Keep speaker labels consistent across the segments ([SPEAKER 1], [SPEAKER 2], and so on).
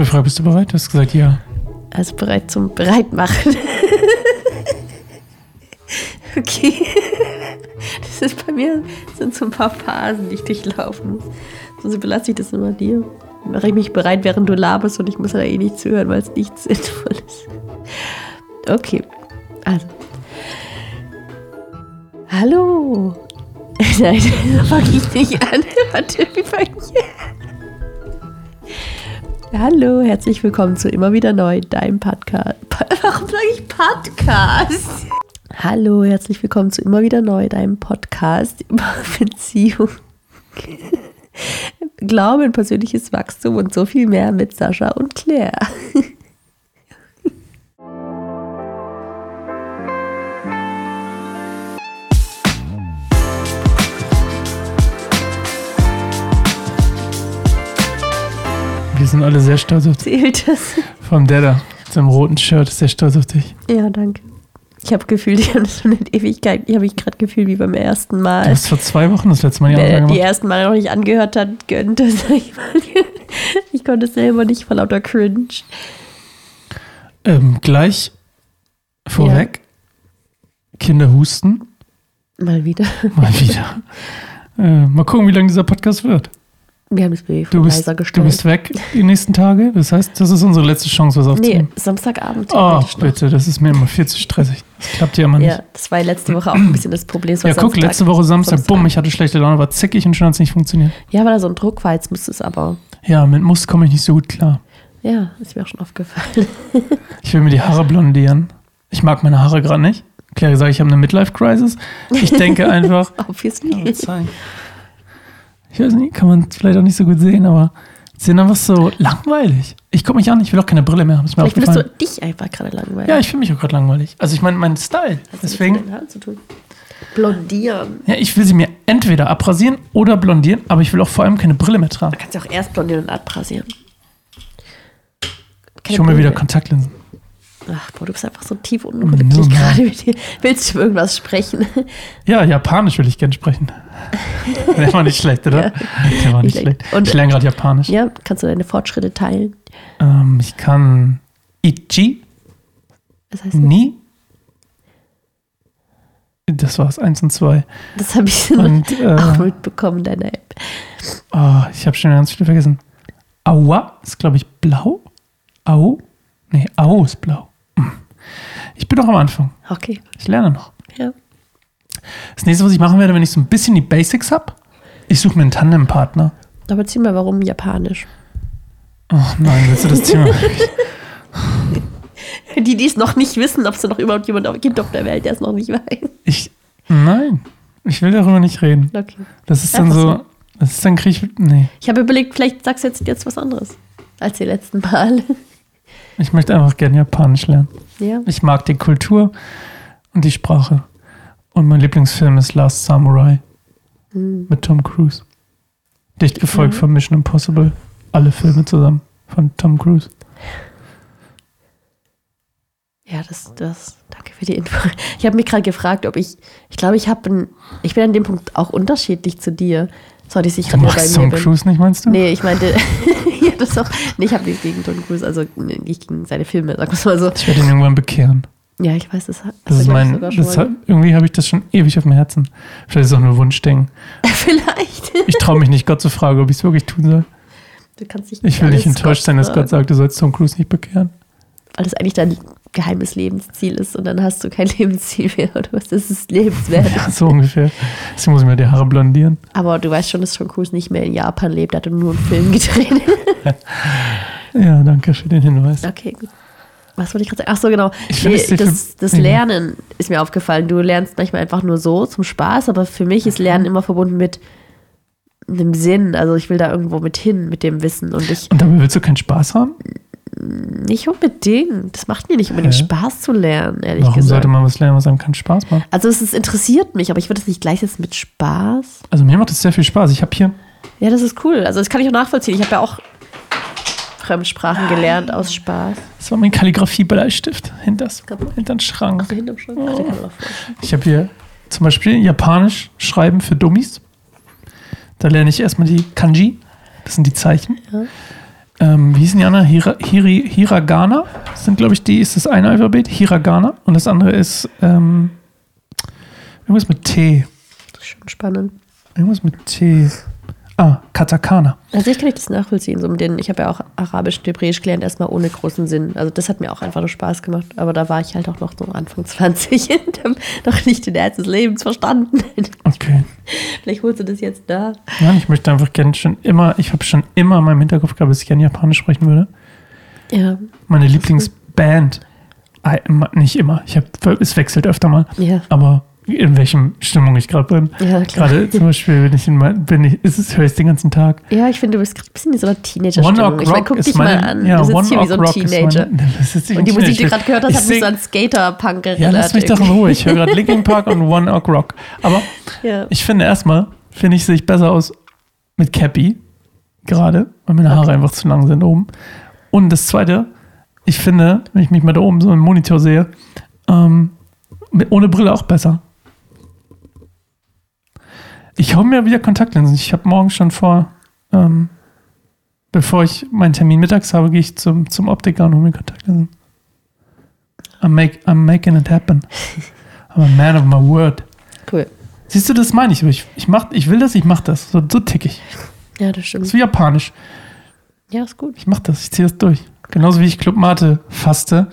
[SPEAKER 1] gefragt, bist du bereit? Du hast gesagt, ja.
[SPEAKER 2] Also bereit zum Bereitmachen. okay. Das ist bei mir, sind so ein paar Phasen, die ich durchlaufen muss. Sonst überlasse ich das immer dir. Dann mache ich mich bereit, während du laberst und ich muss da eh nicht zuhören, weil es nichts sinnvoll ist. Okay, also. Hallo. Nein, fange ich nicht an. Warte, wie fange ich an? Hallo, herzlich willkommen zu Immer wieder neu, deinem Podcast. Warum sage ich Podcast? Hallo, herzlich willkommen zu Immer wieder neu, deinem Podcast über Beziehung. Glaube in persönliches Wachstum und so viel mehr mit Sascha und Claire.
[SPEAKER 1] Sind alle sehr stolz auf dich.
[SPEAKER 2] Zählt das?
[SPEAKER 1] Vom Dada, seinem roten Shirt, ist sehr stolz auf dich.
[SPEAKER 2] Ja, danke. Ich habe gefühlt, ich habe das schon in Ewigkeit, ich habe mich gerade gefühlt wie beim ersten
[SPEAKER 1] Du
[SPEAKER 2] Mal.
[SPEAKER 1] hast vor zwei Wochen das letzte Mal die
[SPEAKER 2] Wer
[SPEAKER 1] Ansage
[SPEAKER 2] die
[SPEAKER 1] gemacht.
[SPEAKER 2] ersten Mal noch nicht angehört hat, gönnt es. Ich, ich konnte es selber nicht vor lauter Cringe.
[SPEAKER 1] Ähm, gleich vorweg. Kinder husten.
[SPEAKER 2] Mal wieder.
[SPEAKER 1] Mal wieder. äh, mal gucken, wie lange dieser Podcast wird.
[SPEAKER 2] Wir haben das Baby
[SPEAKER 1] Du
[SPEAKER 2] von
[SPEAKER 1] bist,
[SPEAKER 2] leiser
[SPEAKER 1] du
[SPEAKER 2] gestellt.
[SPEAKER 1] bist weg die nächsten Tage. Das heißt, das ist unsere letzte Chance, was
[SPEAKER 2] nee,
[SPEAKER 1] aufzunehmen.
[SPEAKER 2] Samstagabend.
[SPEAKER 1] Oh, bitte, das ist mir immer viel zu stressig. Das klappt ja immer nicht.
[SPEAKER 2] Ja, das war letzte Woche auch ein bisschen das Problem.
[SPEAKER 1] Ja, guck,
[SPEAKER 2] Samstag.
[SPEAKER 1] letzte Woche Samstag,
[SPEAKER 2] Samstag.
[SPEAKER 1] bumm, ich hatte schlechte Laune, war zickig und schon hat es nicht funktioniert.
[SPEAKER 2] Ja, weil da so ein Druck war, jetzt müsste es aber.
[SPEAKER 1] Ja, mit Muss komme ich nicht so gut klar.
[SPEAKER 2] Ja, ist mir auch schon aufgefallen.
[SPEAKER 1] Ich will mir die Haare blondieren. Ich mag meine Haare gerade nicht. Claire sagt, ich habe eine Midlife-Crisis. Ich denke einfach,
[SPEAKER 2] Obviously.
[SPEAKER 1] zeigen. Ich weiß nicht, kann man vielleicht auch nicht so gut sehen, aber sie sind einfach so langweilig. Ich gucke mich an, ich will auch keine Brille mehr haben. Ist mir
[SPEAKER 2] Vielleicht findest du dich einfach gerade langweilig.
[SPEAKER 1] Ja, ich finde mich auch gerade langweilig. Also ich meine, mein Style.
[SPEAKER 2] Hat mit
[SPEAKER 1] Deswegen,
[SPEAKER 2] deinen Haaren zu tun? Blondieren.
[SPEAKER 1] ja, ich will sie mir entweder abrasieren oder blondieren, aber ich will auch vor allem keine Brille mehr tragen.
[SPEAKER 2] Du kannst ja auch erst blondieren und abrasieren.
[SPEAKER 1] Ich hole mir wieder Kontaktlinsen.
[SPEAKER 2] Ach, boah, du bist einfach so tief unglücklich
[SPEAKER 1] mal.
[SPEAKER 2] gerade mit dir. Willst du über irgendwas sprechen?
[SPEAKER 1] Ja, Japanisch will ich gern sprechen. Der war nicht schlecht, oder?
[SPEAKER 2] Ja.
[SPEAKER 1] Der war nicht
[SPEAKER 2] Nicht
[SPEAKER 1] schlecht.
[SPEAKER 2] Und-
[SPEAKER 1] ich lerne gerade Japanisch.
[SPEAKER 2] ja, kannst du deine Fortschritte teilen?
[SPEAKER 1] Ähm, ich kann Ichi,
[SPEAKER 2] Was heißt?
[SPEAKER 1] Ni. Das war's, eins und zwei.
[SPEAKER 2] Das habe ich
[SPEAKER 1] Und
[SPEAKER 2] auch
[SPEAKER 1] äh,
[SPEAKER 2] mitbekommen in deiner App.
[SPEAKER 1] oh, ich habe schon ganz viel vergessen. Aua ist, glaube ich, blau. Au? Nee, Au ist blau. Ich bin noch am Anfang.
[SPEAKER 2] Okay,
[SPEAKER 1] Ich lerne noch.
[SPEAKER 2] ja.
[SPEAKER 1] Das nächste, was ich machen werde, wenn ich so ein bisschen die Basics habe, ich suche mir einen Tandempartner.
[SPEAKER 2] Aber erzähl mal, warum Japanisch?
[SPEAKER 1] Oh nein, willst du das Thema?
[SPEAKER 2] Die, die es noch nicht wissen, ob es da noch überhaupt jemand gibt auf der Welt, der es noch nicht weiß.
[SPEAKER 1] Ich, nein, ich will darüber nicht reden.
[SPEAKER 2] Okay.
[SPEAKER 1] Das ist dann so, das ist dann krieg ich, nee,
[SPEAKER 2] Ich habe überlegt, vielleicht sagst du jetzt, jetzt was anderes als die letzten Mal.
[SPEAKER 1] Ich möchte einfach gerne Japanisch lernen.
[SPEAKER 2] ja.
[SPEAKER 1] Ich mag die Kultur und die Sprache. Und mein Lieblingsfilm ist Last Samurai
[SPEAKER 2] Hm.
[SPEAKER 1] mit Tom Cruise. Dicht gefolgt
[SPEAKER 2] Mhm.
[SPEAKER 1] von Mission Impossible. Alle Filme zusammen von Tom Cruise.
[SPEAKER 2] Ja, das, das, danke für die Info. Ich habe mich gerade gefragt, ob ich, ich glaube, ich habe, ich bin an dem Punkt auch unterschiedlich zu dir. Sorry, ich
[SPEAKER 1] Du
[SPEAKER 2] bei mir
[SPEAKER 1] Tom
[SPEAKER 2] bin.
[SPEAKER 1] Cruise nicht, meinst du?
[SPEAKER 2] Nee, ich meinte, ja, das auch, nee, ich habe nichts gegen Tom Cruise, also nicht gegen seine Filme, sag mal so.
[SPEAKER 1] Ich werde ihn irgendwann bekehren.
[SPEAKER 2] Ja, ich weiß, das, hat-
[SPEAKER 1] Das ist mein, das hat, irgendwie habe ich das schon ewig auf dem Herzen. Vielleicht ist es auch nur Wunschdenken.
[SPEAKER 2] Vielleicht.
[SPEAKER 1] Ich traue mich nicht, Gott zu fragen, ob ich es wirklich tun soll.
[SPEAKER 2] Du kannst dich
[SPEAKER 1] Ich will nicht enttäuscht sein, dass Gott sagt, du sollst Tom Cruise nicht bekehren.
[SPEAKER 2] Weil das eigentlich dein geheimes Lebensziel ist und dann hast du kein Lebensziel mehr oder was das ist lebenswert.
[SPEAKER 1] Ja, so ungefähr. Deswegen muss ich mir die Haare blondieren.
[SPEAKER 2] Aber du weißt schon, dass Tom Cruise nicht mehr in Japan lebt, er hat nur einen Film gedreht.
[SPEAKER 1] Ja, danke für den Hinweis.
[SPEAKER 2] Okay, gut. Was wollte ich gerade sagen? Ach so, genau. Nee, das, das. Lernen ist mir aufgefallen. Du lernst manchmal einfach nur so zum Spaß, aber für mich ist Lernen immer verbunden mit einem Sinn. Also ich will da irgendwo mit hin, mit dem Wissen. Und ich
[SPEAKER 1] Und dabei willst du keinen Spaß haben?
[SPEAKER 2] Nicht unbedingt. Das macht mir nicht unbedingt
[SPEAKER 1] Hä?
[SPEAKER 2] Spaß zu lernen, ehrlich
[SPEAKER 1] Warum
[SPEAKER 2] gesagt.
[SPEAKER 1] sollte man was lernen, was einem keinen Spaß macht?
[SPEAKER 2] also es ist, interessiert mich, aber ich würde es nicht gleichsetzen mit Spaß.
[SPEAKER 1] Also mir macht es sehr viel Spaß. Ich habe hier,
[SPEAKER 2] Ja, das ist cool. Also das kann ich auch nachvollziehen. Ich habe ja auch Fremdsprachen gelernt aus Spaß.
[SPEAKER 1] das war mein Kalligrafie-Bleistift hinters, hinter den Schrank.
[SPEAKER 2] So hinterm Schrank. Ach, auch vorstellen.
[SPEAKER 1] Ich habe hier zum Beispiel Japanisch schreiben für Dummies. Da lerne ich erstmal die Kanji. Das sind die Zeichen.
[SPEAKER 2] Ja.
[SPEAKER 1] Ähm, wie hießen die anderen? Hira, Hiri, Hiragana sind, glaube ich, die, ist das eine Alphabet, Hiragana. Und das andere ist ähm, irgendwas mit T.
[SPEAKER 2] Das ist schon spannend.
[SPEAKER 1] Irgendwas mit T. Ah, Katakana.
[SPEAKER 2] Also ich kann ich das nachvollziehen, so mit den, ich habe ja auch Arabisch und Hebräisch gelernt, erstmal ohne großen Sinn. Also das hat mir auch einfach nur Spaß gemacht. Aber da war ich halt auch noch so Anfang 20 und habe noch nicht den Ernst des Lebens verstanden.
[SPEAKER 1] Okay.
[SPEAKER 2] Vielleicht holst du das jetzt da.
[SPEAKER 1] Nein, ich möchte einfach gerne schon immer, ich habe schon immer in meinem Hinterkopf gehabt, dass ich gerne Japanisch sprechen würde.
[SPEAKER 2] Ja,
[SPEAKER 1] Meine Lieblingsband, nicht immer, ich hab, es wechselt öfter mal,
[SPEAKER 2] ja,
[SPEAKER 1] aber in welchem Stimmung ich gerade bin.
[SPEAKER 2] ja, klar.
[SPEAKER 1] Gerade zum Beispiel, wenn ich in mein, bin ich, ist es, höre ich den ganzen Tag.
[SPEAKER 2] Ja, ich finde, du bist gerade ein bisschen in so einer Teenager-Stimmung. Ich meine, guck dich
[SPEAKER 1] meine,
[SPEAKER 2] mal an.
[SPEAKER 1] ja,
[SPEAKER 2] du sitzt hier wie so ein
[SPEAKER 1] Rock
[SPEAKER 2] Teenager.
[SPEAKER 1] Meine,
[SPEAKER 2] Und die Musik, die du gerade gehört hast,
[SPEAKER 1] Ich
[SPEAKER 2] hat mich so an Skater-Punk erinnert.
[SPEAKER 1] Ja, lass mich doch in Ruhe. Ich höre gerade Linkin Park und One Ok Rock. Aber
[SPEAKER 2] Ja.
[SPEAKER 1] ich finde erstmal, finde ich, sehe ich besser aus mit Cappy. Gerade, weil meine Haare einfach zu lang sind oben. Und das zweite, ich finde, wenn ich mich mal da oben so im Monitor sehe, ähm, ohne Brille auch besser. Ich hau mir wieder Kontaktlinsen. Ich habe morgen schon vor, ähm, bevor ich meinen Termin mittags habe, gehe ich zum, zum Optiker und hole mir Kontaktlinsen. I'm, make, I'm making it happen. I'm a man of my word.
[SPEAKER 2] Cool.
[SPEAKER 1] Siehst du, das meine ich. Ich, ich, mach, ich will das, ich mach das. So, so tick ich.
[SPEAKER 2] Ja, das
[SPEAKER 1] Das
[SPEAKER 2] stimmt.
[SPEAKER 1] ist wie japanisch.
[SPEAKER 2] Ja, ist gut.
[SPEAKER 1] Ich mach das, ich ziehe das durch. Genauso wie ich Club Mate faste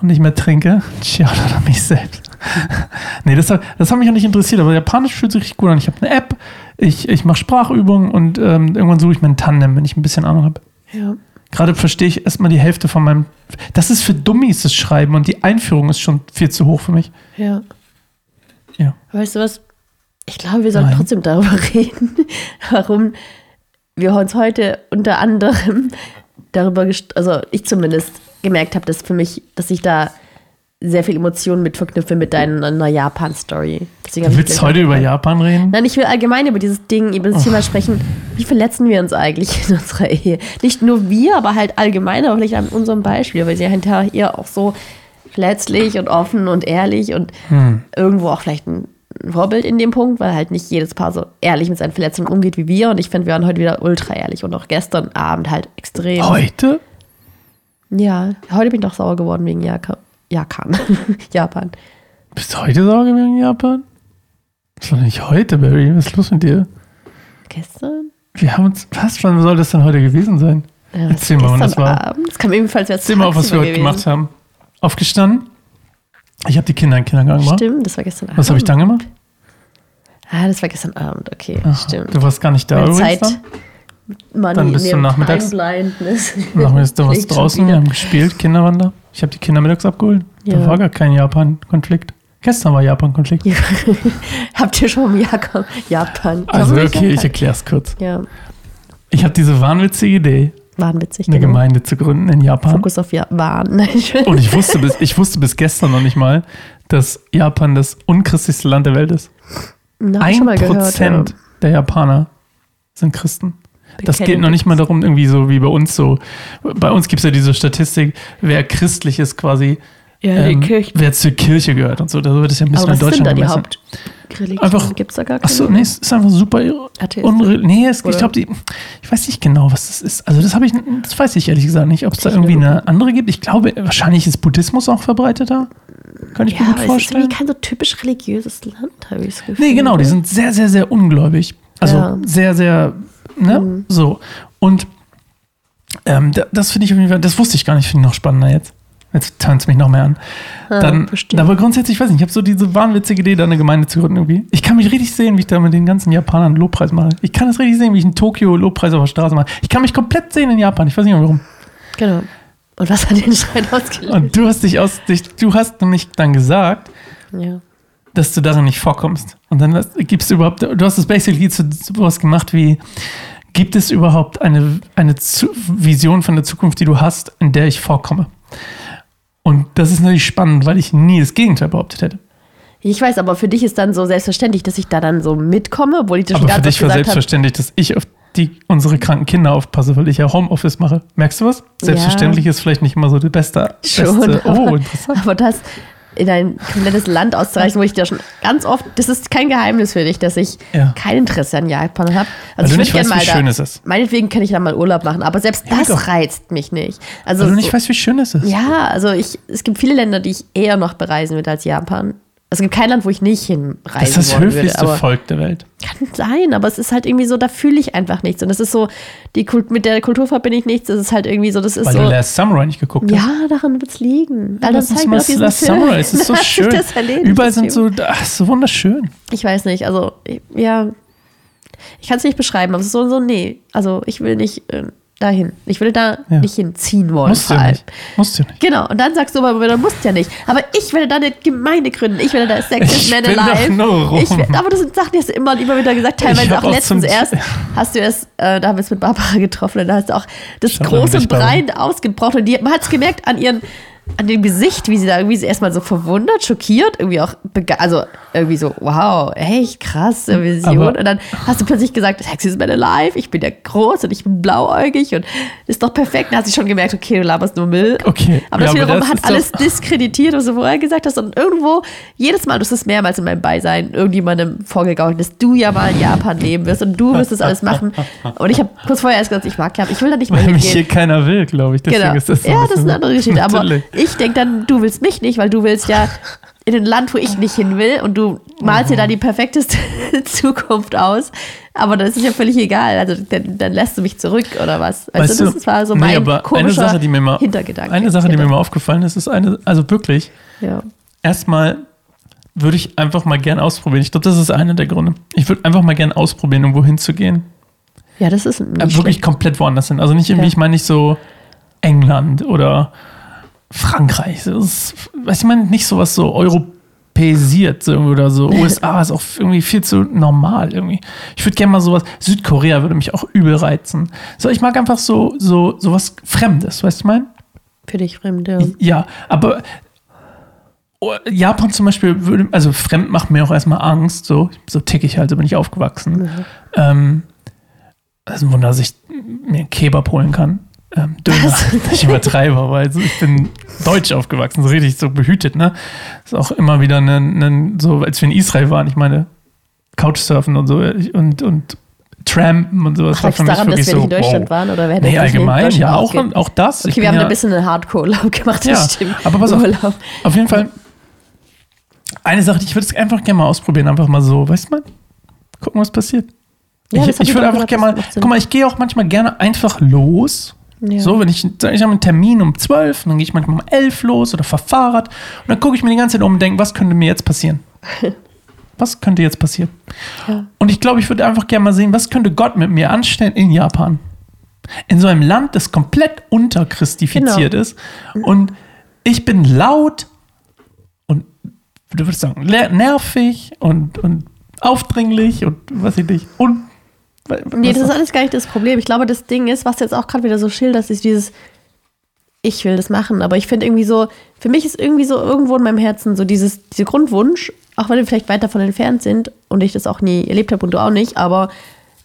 [SPEAKER 1] und nicht mehr trinke. Tja, oder mich selbst. nee, das, hat- das hat mich auch nicht interessiert, aber Japanisch fühlt sich richtig gut an. Ich habe eine App, ich, ich mache Sprachübungen und ähm, irgendwann suche ich meinen Tandem, wenn ich ein bisschen Ahnung habe.
[SPEAKER 2] Ja.
[SPEAKER 1] Gerade verstehe ich erstmal die Hälfte von meinem. Das ist für Dummies das Schreiben und die Einführung ist schon viel zu hoch für mich.
[SPEAKER 2] Ja.
[SPEAKER 1] Ja.
[SPEAKER 2] Weißt du was? Ich glaube, wir sollten
[SPEAKER 1] Nein.
[SPEAKER 2] trotzdem darüber reden, warum wir uns heute unter anderem darüber, also ich zumindest gemerkt habe, dass für mich, dass ich da sehr viel Emotionen mit verknüpfe mit deiner Japan-Story. Deswegen hab
[SPEAKER 1] Du willst heute über Japan reden?
[SPEAKER 2] Nein, ich will allgemein über dieses Ding, über das Thema sprechen. Wie verletzen wir uns eigentlich in unserer Ehe? Nicht nur wir, aber halt allgemein, aber vielleicht an unserem Beispiel, weil sie ja hinterher hier auch so verletzlich und offen und ehrlich und
[SPEAKER 1] Hm.
[SPEAKER 2] irgendwo auch vielleicht ein Vorbild in dem Punkt, weil halt nicht jedes Paar so ehrlich mit seinen Verletzungen umgeht wie wir. Und ich finde, wir waren heute wieder ultra ehrlich und auch gestern Abend halt extrem.
[SPEAKER 1] Heute?
[SPEAKER 2] Ja, heute bin ich doch sauer geworden wegen Japan. Japan. Japan.
[SPEAKER 1] Bist du heute sauer wegen Japan? Das war nicht heute, Barry. Was ist los mit dir?
[SPEAKER 2] Gestern?
[SPEAKER 1] Wir haben uns. Was? Wann soll das denn heute gewesen sein?
[SPEAKER 2] Ja,
[SPEAKER 1] Erzähl mal, wann das war.
[SPEAKER 2] Abend. Es kam ebenfalls jetzt
[SPEAKER 1] Erzähl mal auf, was wir heute gemacht haben. Aufgestanden. Ich habe die Kinder in den Kindergarten gemacht.
[SPEAKER 2] Stimmt, das war gestern Abend.
[SPEAKER 1] Was habe ich dann gemacht?
[SPEAKER 2] Ah, das war gestern Abend, okay,
[SPEAKER 1] Ach,
[SPEAKER 2] stimmt.
[SPEAKER 1] Du warst gar nicht da
[SPEAKER 2] Meine Zeit,
[SPEAKER 1] dann?
[SPEAKER 2] Money
[SPEAKER 1] Dann bist du nachmittags-. Nachmittags,
[SPEAKER 2] Liegt schon
[SPEAKER 1] draußen, wir haben gespielt, Kinder waren da. Ich habe die Kinder mittags abgeholt. Da
[SPEAKER 2] Ja.
[SPEAKER 1] war gar kein Japan-Konflikt. Gestern war Japan-Konflikt.
[SPEAKER 2] Ja. Habt ihr schon Japan? Japan.
[SPEAKER 1] Also okay, ich erkläre es kurz.
[SPEAKER 2] Ja,
[SPEAKER 1] Ich habe diese wahnwitzige Idee,
[SPEAKER 2] wahnwitzig.
[SPEAKER 1] eine
[SPEAKER 2] genau.
[SPEAKER 1] Gemeinde zu gründen in Japan.
[SPEAKER 2] Fokus auf Japan.
[SPEAKER 1] Und ich wusste, bis, ich wusste bis gestern noch nicht mal, dass Japan das unchristlichste Land der Welt ist.
[SPEAKER 2] Na,
[SPEAKER 1] Ein
[SPEAKER 2] mal gehört.
[SPEAKER 1] Prozent der Japaner sind Christen. Das geht noch nicht mal darum, irgendwie so wie bei uns so. Bei uns gibt es ja diese Statistik, wer christlich ist quasi,
[SPEAKER 2] Ja,
[SPEAKER 1] ähm,
[SPEAKER 2] die Kirche.
[SPEAKER 1] wer zur Kirche gehört und so. Da wird es ja ein bisschen
[SPEAKER 2] Aber
[SPEAKER 1] in
[SPEAKER 2] ist
[SPEAKER 1] Deutschland
[SPEAKER 2] da die
[SPEAKER 1] gemessen.
[SPEAKER 2] Hauptreligion?
[SPEAKER 1] Einfach-
[SPEAKER 2] Gibt es da gar keine?
[SPEAKER 1] Achso, nee, es ist einfach super.
[SPEAKER 2] Atheistisch?
[SPEAKER 1] Unre nee, es, ich glaube. Ich weiß nicht genau, was das ist. Also, das habe ich, das weiß ich ehrlich gesagt nicht, ob es da irgendwie eine andere gibt. Ich glaube, wahrscheinlich ist Buddhismus auch verbreiteter. Kann ich
[SPEAKER 2] Ja,
[SPEAKER 1] mir gut
[SPEAKER 2] es ist
[SPEAKER 1] vorstellen.
[SPEAKER 2] irgendwie kein so typisch religiöses Land, habe ich das Gefühl.
[SPEAKER 1] Nee, genau, die sind sehr, sehr, sehr ungläubig. Also
[SPEAKER 2] Ja.
[SPEAKER 1] Sehr, sehr, ne? So. Und ähm, da- das finde ich auf jeden Fall, das wusste ich gar nicht, finde ich noch spannender jetzt. Jetzt tanzt mich noch mehr an. Dann,
[SPEAKER 2] verstehe.
[SPEAKER 1] aber grundsätzlich, ich weiß nicht, ich habe so diese wahnwitzige Idee, da eine Gemeinde zu gründen irgendwie. Ich kann mich richtig sehen, wie ich da mit den ganzen Japanern Lobpreis mache. Ich kann das richtig sehen, wie ich in Tokio Lobpreis auf der Straße mache. Ich kann mich komplett sehen in Japan. Ich weiß nicht warum.
[SPEAKER 2] Genau. Und was hat den Schein ausgelöst?
[SPEAKER 1] Und du hast dich aus, dich, du hast nämlich dann gesagt,
[SPEAKER 2] Ja.
[SPEAKER 1] Dass du darin nicht vorkommst. Und dann gibst du überhaupt, du hast es basically zu sowas gemacht wie, gibt es überhaupt eine, eine Vision von der Zukunft, die du hast, in der ich vorkomme? Und das ist natürlich spannend, weil ich nie das Gegenteil behauptet hätte.
[SPEAKER 2] Ich weiß, aber für dich ist dann so selbstverständlich, dass ich da dann so mitkomme, obwohl ich schon
[SPEAKER 1] Aber für
[SPEAKER 2] ganz oft
[SPEAKER 1] dich war selbstverständlich, dass ich auf die, unsere kranken Kinder aufpasse, weil ich ja Homeoffice mache. Merkst du was? Selbstverständlich ist vielleicht nicht immer so die beste.
[SPEAKER 2] Schon,
[SPEAKER 1] beste oh,
[SPEAKER 2] aber-
[SPEAKER 1] interessant.
[SPEAKER 2] Aber das, in ein komplettes Land auszureichen, wo ich da schon ganz oft, das ist kein Geheimnis für dich, dass ich
[SPEAKER 1] Ja.
[SPEAKER 2] kein Interesse an Japan habe. Also
[SPEAKER 1] du
[SPEAKER 2] ich
[SPEAKER 1] nicht
[SPEAKER 2] würde gerne mal
[SPEAKER 1] wie schön
[SPEAKER 2] da,
[SPEAKER 1] es ist.
[SPEAKER 2] meinetwegen kann ich da mal Urlaub machen, aber selbst
[SPEAKER 1] Ja,
[SPEAKER 2] das
[SPEAKER 1] doch.
[SPEAKER 2] reizt mich nicht. Also
[SPEAKER 1] Weil du
[SPEAKER 2] so-
[SPEAKER 1] nicht weißt, wie schön es ist.
[SPEAKER 2] ja, also ich, es gibt viele Länder, die ich eher noch bereisen würde als Japan. Es gibt kein Land, wo ich nicht hinreisen
[SPEAKER 1] Das ist das höflichste
[SPEAKER 2] würde.
[SPEAKER 1] Volk der Welt.
[SPEAKER 2] sein, aber es ist halt irgendwie so, da fühle ich einfach nichts. Und das ist so, die Kult, mit der Kultur verbinde ich nichts. Das ist halt irgendwie so, das ist
[SPEAKER 1] Weil
[SPEAKER 2] so.
[SPEAKER 1] du Last Samurai nicht geguckt hast.
[SPEAKER 2] Ja, daran wird es liegen. Weil
[SPEAKER 1] Lass uns
[SPEAKER 2] zeig mir diesen
[SPEAKER 1] Last
[SPEAKER 2] Film.
[SPEAKER 1] Samurai, es ist so schön. Überall sind so, ach, so wunderschön.
[SPEAKER 2] Ich weiß nicht, also, ja. Ich kann es nicht beschreiben, aber es ist so, so, nee. Also, ich will nicht äh, dahin. Ich will da
[SPEAKER 1] Ja.
[SPEAKER 2] nicht hinziehen wollen.
[SPEAKER 1] Musst du
[SPEAKER 2] vor
[SPEAKER 1] ja
[SPEAKER 2] allem.
[SPEAKER 1] nicht. Musst du ja nicht.
[SPEAKER 2] Genau, und dann sagst du aber, du musst ja nicht. Aber ich will da eine Gemeinde gründen. Ich will da Sex
[SPEAKER 1] Ich
[SPEAKER 2] is Man Alive.
[SPEAKER 1] nur rum.
[SPEAKER 2] Ich will, aber das sind Sachen, die hast du immer und immer wieder gesagt.
[SPEAKER 1] Ich
[SPEAKER 2] Teilweise auch
[SPEAKER 1] auch
[SPEAKER 2] letztens erst hast du erst, äh, da haben wir es mit Barbara getroffen und da hast du auch das
[SPEAKER 1] Schau,
[SPEAKER 2] große Brein ausgebrochen. Und die, man hat es gemerkt an ihren an dem Gesicht, wie sie da irgendwie erstmal so verwundert, schockiert, irgendwie auch, also irgendwie so, wow, echt krass, Vision.
[SPEAKER 1] Aber-
[SPEAKER 2] und dann hast du plötzlich gesagt, Sex is Man Alive, ich bin ja groß und ich bin blauäugig und ist doch perfekt. Dann hat sie schon gemerkt, okay, du laberst nur Müll.
[SPEAKER 1] Okay,
[SPEAKER 2] Aber das wiederum
[SPEAKER 1] das
[SPEAKER 2] hat
[SPEAKER 1] ist
[SPEAKER 2] alles diskreditiert, was du vorher gesagt hast. Und irgendwo, jedes Mal, du hast es mehrmals in meinem Beisein, irgendjemandem vorgegaukelt, dass du ja mal in Japan leben wirst und du wirst das alles machen. Und ich habe kurz vorher erst gesagt, ich mag Japan, ich will da nicht mehr
[SPEAKER 1] Weil mich hier
[SPEAKER 2] hingehen.
[SPEAKER 1] keiner will, glaube ich. Deswegen
[SPEAKER 2] Genau.
[SPEAKER 1] ist das so
[SPEAKER 2] ja, das ist eine andere Geschichte. Aber
[SPEAKER 1] Natürlich.
[SPEAKER 2] Ich denke dann, du willst mich nicht, weil du willst ja in ein Land, wo ich nicht hin will und du malst dir da die perfekteste Zukunft aus. Aber das ist ja völlig egal. Also dann, dann lässt du mich zurück oder was? Weißt
[SPEAKER 1] Weißt
[SPEAKER 2] du, das war so
[SPEAKER 1] nee,
[SPEAKER 2] mein
[SPEAKER 1] aber eine Sache, die mir mal,
[SPEAKER 2] Hintergedanke.
[SPEAKER 1] eine Sache, die mir mal aufgefallen ist, ist eine, also wirklich,
[SPEAKER 2] ja.
[SPEAKER 1] erstmal würde ich einfach mal gern ausprobieren. Ich glaube, das ist einer der Gründe. Ich würde einfach mal gern ausprobieren, um wohin zu gehen.
[SPEAKER 2] ja, das ist nicht
[SPEAKER 1] Äh, wirklich
[SPEAKER 2] schlecht.
[SPEAKER 1] komplett woanders hin. Also nicht irgendwie,
[SPEAKER 2] Ja.
[SPEAKER 1] ich meine nicht so England oder Frankreich. Das ist, weiß ich meine, nicht sowas so europäisiert oder so. USA ist auch irgendwie viel zu normal irgendwie. Ich würde gerne mal sowas, Südkorea würde mich auch übel reizen. So, ich mag einfach so, so, sowas Fremdes, weißt du, ich meine?
[SPEAKER 2] Für dich fremd, ja.
[SPEAKER 1] Ja, aber oh, Japan zum Beispiel würde, also fremd macht mir auch erstmal Angst, so, so tick ich halt, so bin ich aufgewachsen. Ähm, das ist ein Wunder, dass ich mir einen Kebab holen kann. Ähm, Döner, ich übertreibe, aber also ich bin deutsch aufgewachsen, so richtig so behütet, ne? Ist auch immer wieder ein, ein so, als wir in Israel waren, ich meine, Couchsurfen und so und, und Trampen und sowas.
[SPEAKER 2] Ach, es daran, dass wir nicht in Deutschland waren? Oder wer
[SPEAKER 1] Nee, allgemein, ja, auch, auch das.
[SPEAKER 2] Okay wir haben
[SPEAKER 1] ja,
[SPEAKER 2] ein bisschen einen Hardcore-Urlaub gemacht,
[SPEAKER 1] Ja,
[SPEAKER 2] das stimmt.
[SPEAKER 1] aber pass auf.
[SPEAKER 2] Urlaub.
[SPEAKER 1] Auf jeden Fall eine Sache, ich würde es einfach gerne mal ausprobieren, einfach mal so, weißt du mal, gucken, was passiert.
[SPEAKER 2] Ja,
[SPEAKER 1] ich ich würde einfach gerne mal, guck mal, ich gehe auch manchmal gerne einfach los.
[SPEAKER 2] Ja.
[SPEAKER 1] So, wenn ich, sag ich habe einen Termin um 12, dann gehe ich manchmal um 11 los oder fahr Fahrrad und dann gucke ich mir die ganze Zeit um und denke, was könnte mir jetzt passieren? Was könnte jetzt passieren?
[SPEAKER 2] Ja.
[SPEAKER 1] Und ich glaube, ich würde einfach gerne mal sehen, was könnte Gott mit mir anstellen in Japan? In so einem Land, das komplett unterchristifiziert
[SPEAKER 2] Genau.
[SPEAKER 1] ist. Und ich bin laut und du würdest sagen, nervig und, und aufdringlich und was ich nicht. Und
[SPEAKER 2] Nee, das ist alles gar nicht das Problem. Ich glaube, das Ding ist, was du jetzt auch gerade wieder so schilderst, ist dieses, ich will das machen. Aber ich finde irgendwie so, für mich ist irgendwie so irgendwo in meinem Herzen so dieses, dieser Grundwunsch, auch wenn wir vielleicht weit davon entfernt sind und ich das auch nie erlebt habe und du auch nicht, aber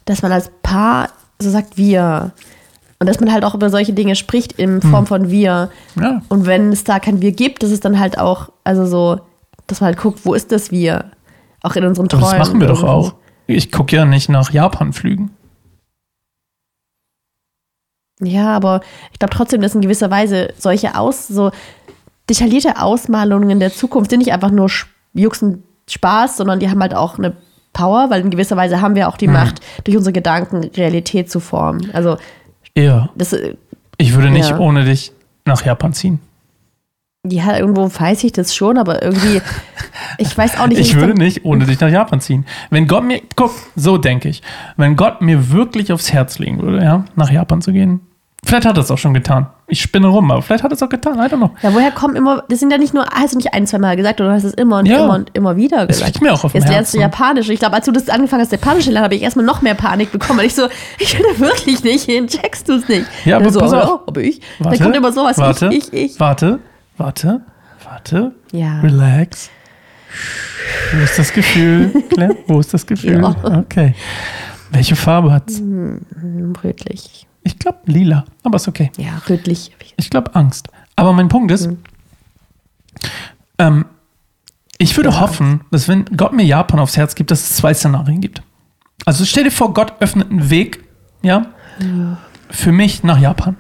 [SPEAKER 2] dass man als Paar so sagt, wir. Und dass man halt auch über solche Dinge spricht in
[SPEAKER 1] Hm.
[SPEAKER 2] Form von wir.
[SPEAKER 1] Ja.
[SPEAKER 2] Und wenn es da kein Wir gibt, das ist dann halt auch, also so, dass man halt guckt, wo ist das Wir? Auch in unseren
[SPEAKER 1] Aber
[SPEAKER 2] Träumen.
[SPEAKER 1] das machen wir doch auch. Ich gucke ja nicht nach Japan flügen.
[SPEAKER 2] Ja, aber ich glaube trotzdem, dass in gewisser Weise solche aus, so detaillierte Ausmalungen der Zukunft sind nicht einfach nur Juxen Spaß, sondern die haben halt auch eine Power, weil in gewisser Weise haben wir auch die Macht, durch unsere Gedanken Realität zu formen. Also
[SPEAKER 1] Ja.
[SPEAKER 2] das, äh,
[SPEAKER 1] Ich würde nicht
[SPEAKER 2] Ja.
[SPEAKER 1] ohne dich nach Japan ziehen.
[SPEAKER 2] Ja, irgendwo weiß ich das schon, aber irgendwie, ich weiß auch nicht.
[SPEAKER 1] Ich würde nicht ohne dich nach Japan ziehen. Wenn Gott mir, guck, so denke ich, wenn Gott mir wirklich aufs Herz legen würde, ja, nach Japan zu gehen, vielleicht hat er es auch schon getan. Ich spinne rum, aber vielleicht hat er es auch getan, I don't know.
[SPEAKER 2] Ja, woher kommen immer, das sind ja nicht nur, hast du nicht ein, zwei Mal gesagt, oder du hast es immer und
[SPEAKER 1] Ja.
[SPEAKER 2] immer und immer wieder
[SPEAKER 1] Es
[SPEAKER 2] gesagt.
[SPEAKER 1] liegt mir auch auf
[SPEAKER 2] Jetzt lernst du. Japanisch. Ich glaube, als du das angefangen hast, Japanisch zu lernen, habe ich erstmal noch mehr Panik bekommen, weil ich so, ich will da wirklich nicht hin, checkst du es nicht.
[SPEAKER 1] Ja, aber
[SPEAKER 2] so,
[SPEAKER 1] pass auf.
[SPEAKER 2] oh, aber ich.
[SPEAKER 1] Warte,
[SPEAKER 2] Dann kommt immer sowas,
[SPEAKER 1] warte,
[SPEAKER 2] ich, ich, ich.
[SPEAKER 1] Warte, warte, warte.
[SPEAKER 2] Ja.
[SPEAKER 1] Relax. Wo ist das Gefühl, Claire? Wo ist das Gefühl?
[SPEAKER 2] Ja.
[SPEAKER 1] Okay. Welche Farbe hat's?
[SPEAKER 2] Hm, Rötlich.
[SPEAKER 1] Ich glaube lila, aber ist okay.
[SPEAKER 2] Ja, rötlich.
[SPEAKER 1] Ich glaube Angst. Aber mein Punkt ist,
[SPEAKER 2] Mhm.
[SPEAKER 1] ähm, Ich würde
[SPEAKER 2] Ja.
[SPEAKER 1] hoffen, dass wenn Gott mir Japan aufs Herz gibt, dass es zwei Szenarien gibt. Also stell dir vor, Gott öffnet einen Weg, ja, für mich nach Japan.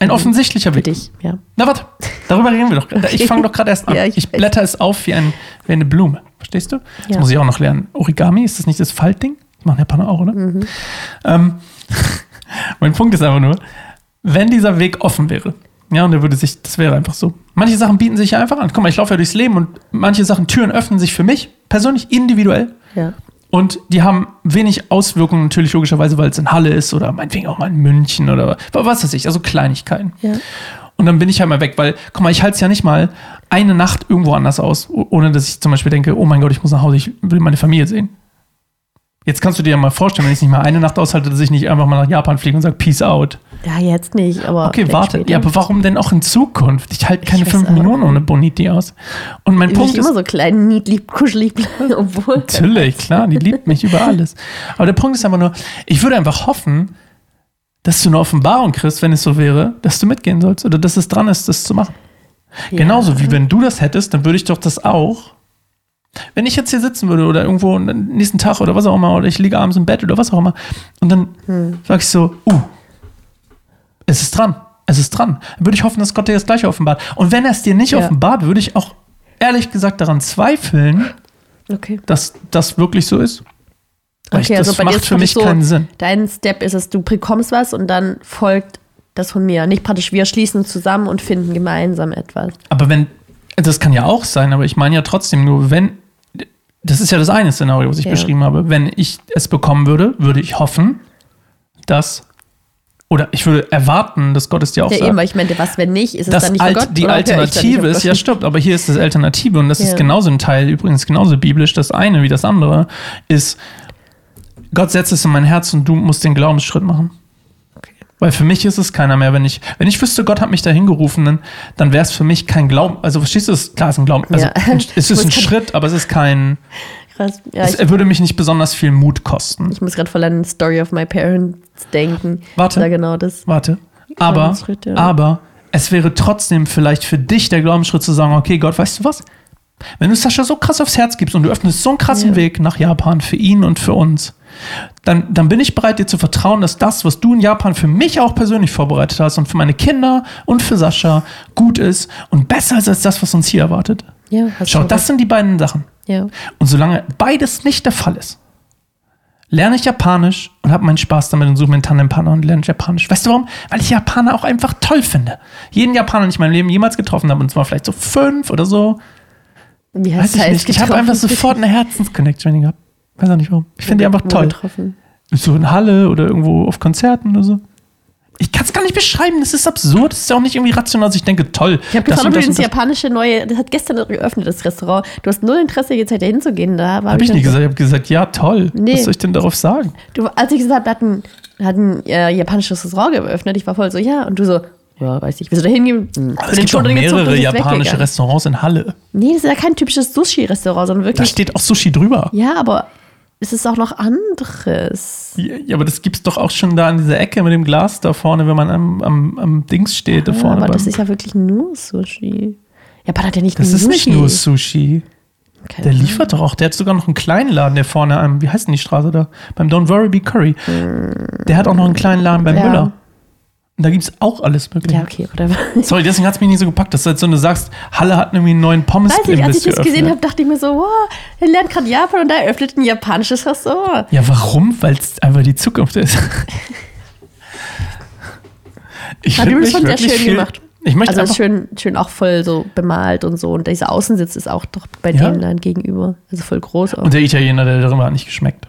[SPEAKER 1] Ein offensichtlicher
[SPEAKER 2] Für
[SPEAKER 1] Weg.
[SPEAKER 2] dich, ja.
[SPEAKER 1] Na warte, darüber reden wir doch. gerade. Ich fange doch gerade erst an.
[SPEAKER 2] Ja,
[SPEAKER 1] ich
[SPEAKER 2] ich
[SPEAKER 1] blätter es auf wie, ein, wie eine Blume. Verstehst du? Das
[SPEAKER 2] Ja.
[SPEAKER 1] muss ich auch noch lernen. Origami, ist das nicht das Faltding? Das machen Japaner auch, oder?
[SPEAKER 2] Mhm.
[SPEAKER 1] Ähm, mein Punkt ist einfach nur, wenn dieser Weg offen wäre, ja, und der würde sich, das wäre einfach so. Manche Sachen bieten sich ja einfach an. Guck mal, ich laufe ja durchs Leben und manche Sachen, Türen öffnen sich für mich persönlich individuell.
[SPEAKER 2] Ja.
[SPEAKER 1] Und die haben wenig Auswirkungen, natürlich logischerweise, weil es in Halle ist oder meinetwegen auch mal in München oder was weiß ich, also Kleinigkeiten.
[SPEAKER 2] Ja.
[SPEAKER 1] Und dann bin ich halt mal weg, weil, guck mal, ich halte es ja nicht mal eine Nacht irgendwo anders aus, ohne dass ich zum Beispiel denke, oh mein Gott, ich muss nach Hause, ich will meine Familie sehen. Jetzt kannst du dir ja mal vorstellen, wenn ich es nicht mal eine Nacht aushalte, dass ich nicht einfach mal nach Japan fliege und sage, Peace out.
[SPEAKER 2] Ja, jetzt nicht, aber.
[SPEAKER 1] Okay, warte.
[SPEAKER 2] später.
[SPEAKER 1] Ja, aber warum denn auch in Zukunft? Ich halte keine
[SPEAKER 2] weiß
[SPEAKER 1] fünf Minuten ohne Boniti aus. Und mein
[SPEAKER 2] Ich
[SPEAKER 1] Punkt ist,
[SPEAKER 2] immer so klein, niedlich, kuschelig obwohl.
[SPEAKER 1] Natürlich, klar, die liebt mich über alles. Aber der Punkt ist einfach nur, ich würde einfach hoffen, dass du eine Offenbarung kriegst, wenn es so wäre, dass du mitgehen sollst oder dass es dran ist, das zu machen.
[SPEAKER 2] Ja.
[SPEAKER 1] Genauso wie wenn du das hättest, dann würde ich doch das auch. Wenn ich jetzt hier sitzen würde oder irgendwo am nächsten Tag oder was auch immer, oder ich liege abends im Bett oder was auch immer, und dann
[SPEAKER 2] Hm.
[SPEAKER 1] sag ich so, uh, es ist dran, es ist dran. Dann würde ich hoffen, dass Gott dir das gleiche offenbart. Und wenn er es dir nicht
[SPEAKER 2] Ja.
[SPEAKER 1] offenbart, würde ich auch ehrlich gesagt daran zweifeln,
[SPEAKER 2] Okay.
[SPEAKER 1] dass das wirklich so ist. Weil ich,
[SPEAKER 2] Okay,
[SPEAKER 1] das
[SPEAKER 2] also
[SPEAKER 1] macht für mich
[SPEAKER 2] so,
[SPEAKER 1] keinen Sinn.
[SPEAKER 2] Dein Step ist es, du bekommst was und dann folgt das von mir. Nicht praktisch, wir schließen zusammen und finden gemeinsam etwas.
[SPEAKER 1] Aber wenn, das kann ja auch sein, aber ich meine ja trotzdem nur, wenn, das ist ja das eine Szenario, was ich
[SPEAKER 2] Ja.
[SPEAKER 1] beschrieben habe, wenn ich es bekommen würde, würde ich hoffen, dass, oder ich würde erwarten, dass Gott es dir auch
[SPEAKER 2] Ja,
[SPEAKER 1] sagt.
[SPEAKER 2] eben, weil ich meinte, was, wenn nicht, ist es dann nicht
[SPEAKER 1] Alt,
[SPEAKER 2] Gott?
[SPEAKER 1] die Alternative ist, ja stimmt, aber hier ist das Alternative und das ist
[SPEAKER 2] Ja.
[SPEAKER 1] genauso ein Teil, übrigens genauso biblisch, das eine wie das andere, ist, Gott setzt es in mein Herz und du musst den Glaubensschritt machen. Weil für mich ist es keiner mehr, wenn ich, wenn ich wüsste, Gott hat mich dahin gerufen, dann, dann wäre es für mich kein Glauben. Also verstehst du es? Klar, es ist ein Glauben. Also
[SPEAKER 2] Ja.
[SPEAKER 1] es ist ein Schritt, aber es ist kein.
[SPEAKER 2] Krass. Ja,
[SPEAKER 1] es
[SPEAKER 2] ich,
[SPEAKER 1] würde mich nicht besonders viel Mut kosten.
[SPEAKER 2] ich muss gerade voll an Story of My Parents denken.
[SPEAKER 1] Warte.
[SPEAKER 2] Da genau das.
[SPEAKER 1] Warte. Aber,
[SPEAKER 2] Glaubensschritt, ja.
[SPEAKER 1] aber es wäre trotzdem vielleicht für dich der Glaubensschritt zu sagen, okay, Gott, weißt du was? Wenn du Sascha so krass aufs Herz gibst und du öffnest so einen krassen
[SPEAKER 2] Ja.
[SPEAKER 1] Weg nach Japan für ihn und für uns, dann, dann bin ich bereit, dir zu vertrauen, dass das, was du in Japan für mich auch persönlich vorbereitet hast und für meine Kinder und für Sascha gut ist und besser ist als das, was uns hier erwartet.
[SPEAKER 2] Ja,
[SPEAKER 1] Schau, das sind die beiden Sachen.
[SPEAKER 2] Ja.
[SPEAKER 1] Und solange beides nicht der Fall ist, lerne ich Japanisch und habe meinen Spaß damit und suche mir einen Tandempartner und lerne Japanisch. Weißt du warum? Weil ich Japaner auch einfach toll finde. Jeden Japaner, den ich in meinem Leben jemals getroffen habe, und zwar vielleicht so fünf oder so,
[SPEAKER 2] Wie
[SPEAKER 1] weiß ich
[SPEAKER 2] heißt
[SPEAKER 1] nicht. Ich habe einfach sofort eine Herzensconnection gehabt. Weiß auch nicht warum. Ich finde die einfach toll.
[SPEAKER 2] Getroffen.
[SPEAKER 1] So in Halle oder irgendwo auf Konzerten oder so. Ich kann es gar nicht beschreiben, das ist absurd. Das ist ja auch nicht irgendwie rational, dass ich denke, toll.
[SPEAKER 2] Ich habe gefragt, ob du
[SPEAKER 1] das
[SPEAKER 2] japanische neue, das hat gestern geöffnet, das Restaurant. Du hast null Interesse, jetzt halt da hinzugehen. Da
[SPEAKER 1] Habe ich
[SPEAKER 2] dann
[SPEAKER 1] nicht gesagt. Ich habe gesagt, ja, toll.
[SPEAKER 2] Nee.
[SPEAKER 1] Was soll ich denn darauf sagen?
[SPEAKER 2] Du, als ich gesagt habe, wir hatten, wir hatten äh, japanisches Restaurant geöffnet, ich war voll so, ja. Und du so, ja, weiß ich, willst du da hingehen? Hm.
[SPEAKER 1] Aber es gibt
[SPEAKER 2] gezogen,
[SPEAKER 1] mehrere japanische
[SPEAKER 2] weggegangen.
[SPEAKER 1] Restaurants in Halle.
[SPEAKER 2] Nee, das ist ja kein typisches Sushi-Restaurant, sondern
[SPEAKER 1] Da
[SPEAKER 2] wirklich.
[SPEAKER 1] steht auch Sushi drüber.
[SPEAKER 2] ja, aber es ist auch noch anderes.
[SPEAKER 1] Ja, ja, aber das gibt's doch auch schon da in dieser Ecke mit dem Glas da vorne, wenn man am, am, am Dings steht, da
[SPEAKER 2] Ja,
[SPEAKER 1] vorne.
[SPEAKER 2] aber das ist ja wirklich nur Sushi. Japan hat ja nicht
[SPEAKER 1] das
[SPEAKER 2] nur
[SPEAKER 1] ist
[SPEAKER 2] Sushi.
[SPEAKER 1] nicht nur Sushi.
[SPEAKER 2] Keine
[SPEAKER 1] Der liefert doch auch. Der hat sogar noch einen kleinen Laden, der vorne am, wie heißt denn die Straße da? Beim Don't Worry Be Curry. Der hat auch noch einen kleinen Laden beim
[SPEAKER 2] Ja.
[SPEAKER 1] Müller. Da gibt's auch alles mögliche.
[SPEAKER 2] Ja, okay, whatever.
[SPEAKER 1] Sorry, deswegen hat's mich nicht so gepackt. Das ist halt so, du sagst, Halle hat irgendwie einen neuen pommes
[SPEAKER 2] Weiß ich, als ich das gesehen habe, dachte ich mir so, wow, er lernt gerade Japan und da eröffnet ein japanisches Restaurant.
[SPEAKER 1] Ja, warum? Weil es einfach die Zukunft ist. Ich
[SPEAKER 2] Hat übrigens
[SPEAKER 1] mich
[SPEAKER 2] schon sehr schön gemacht.
[SPEAKER 1] Ich möchte
[SPEAKER 2] Also schön, schön auch voll so bemalt und so. Und dieser Außensitz ist auch doch bei
[SPEAKER 1] Ja.
[SPEAKER 2] denen dann gegenüber. Also voll groß auch.
[SPEAKER 1] und der Italiener, der darüber hat nicht geschmeckt.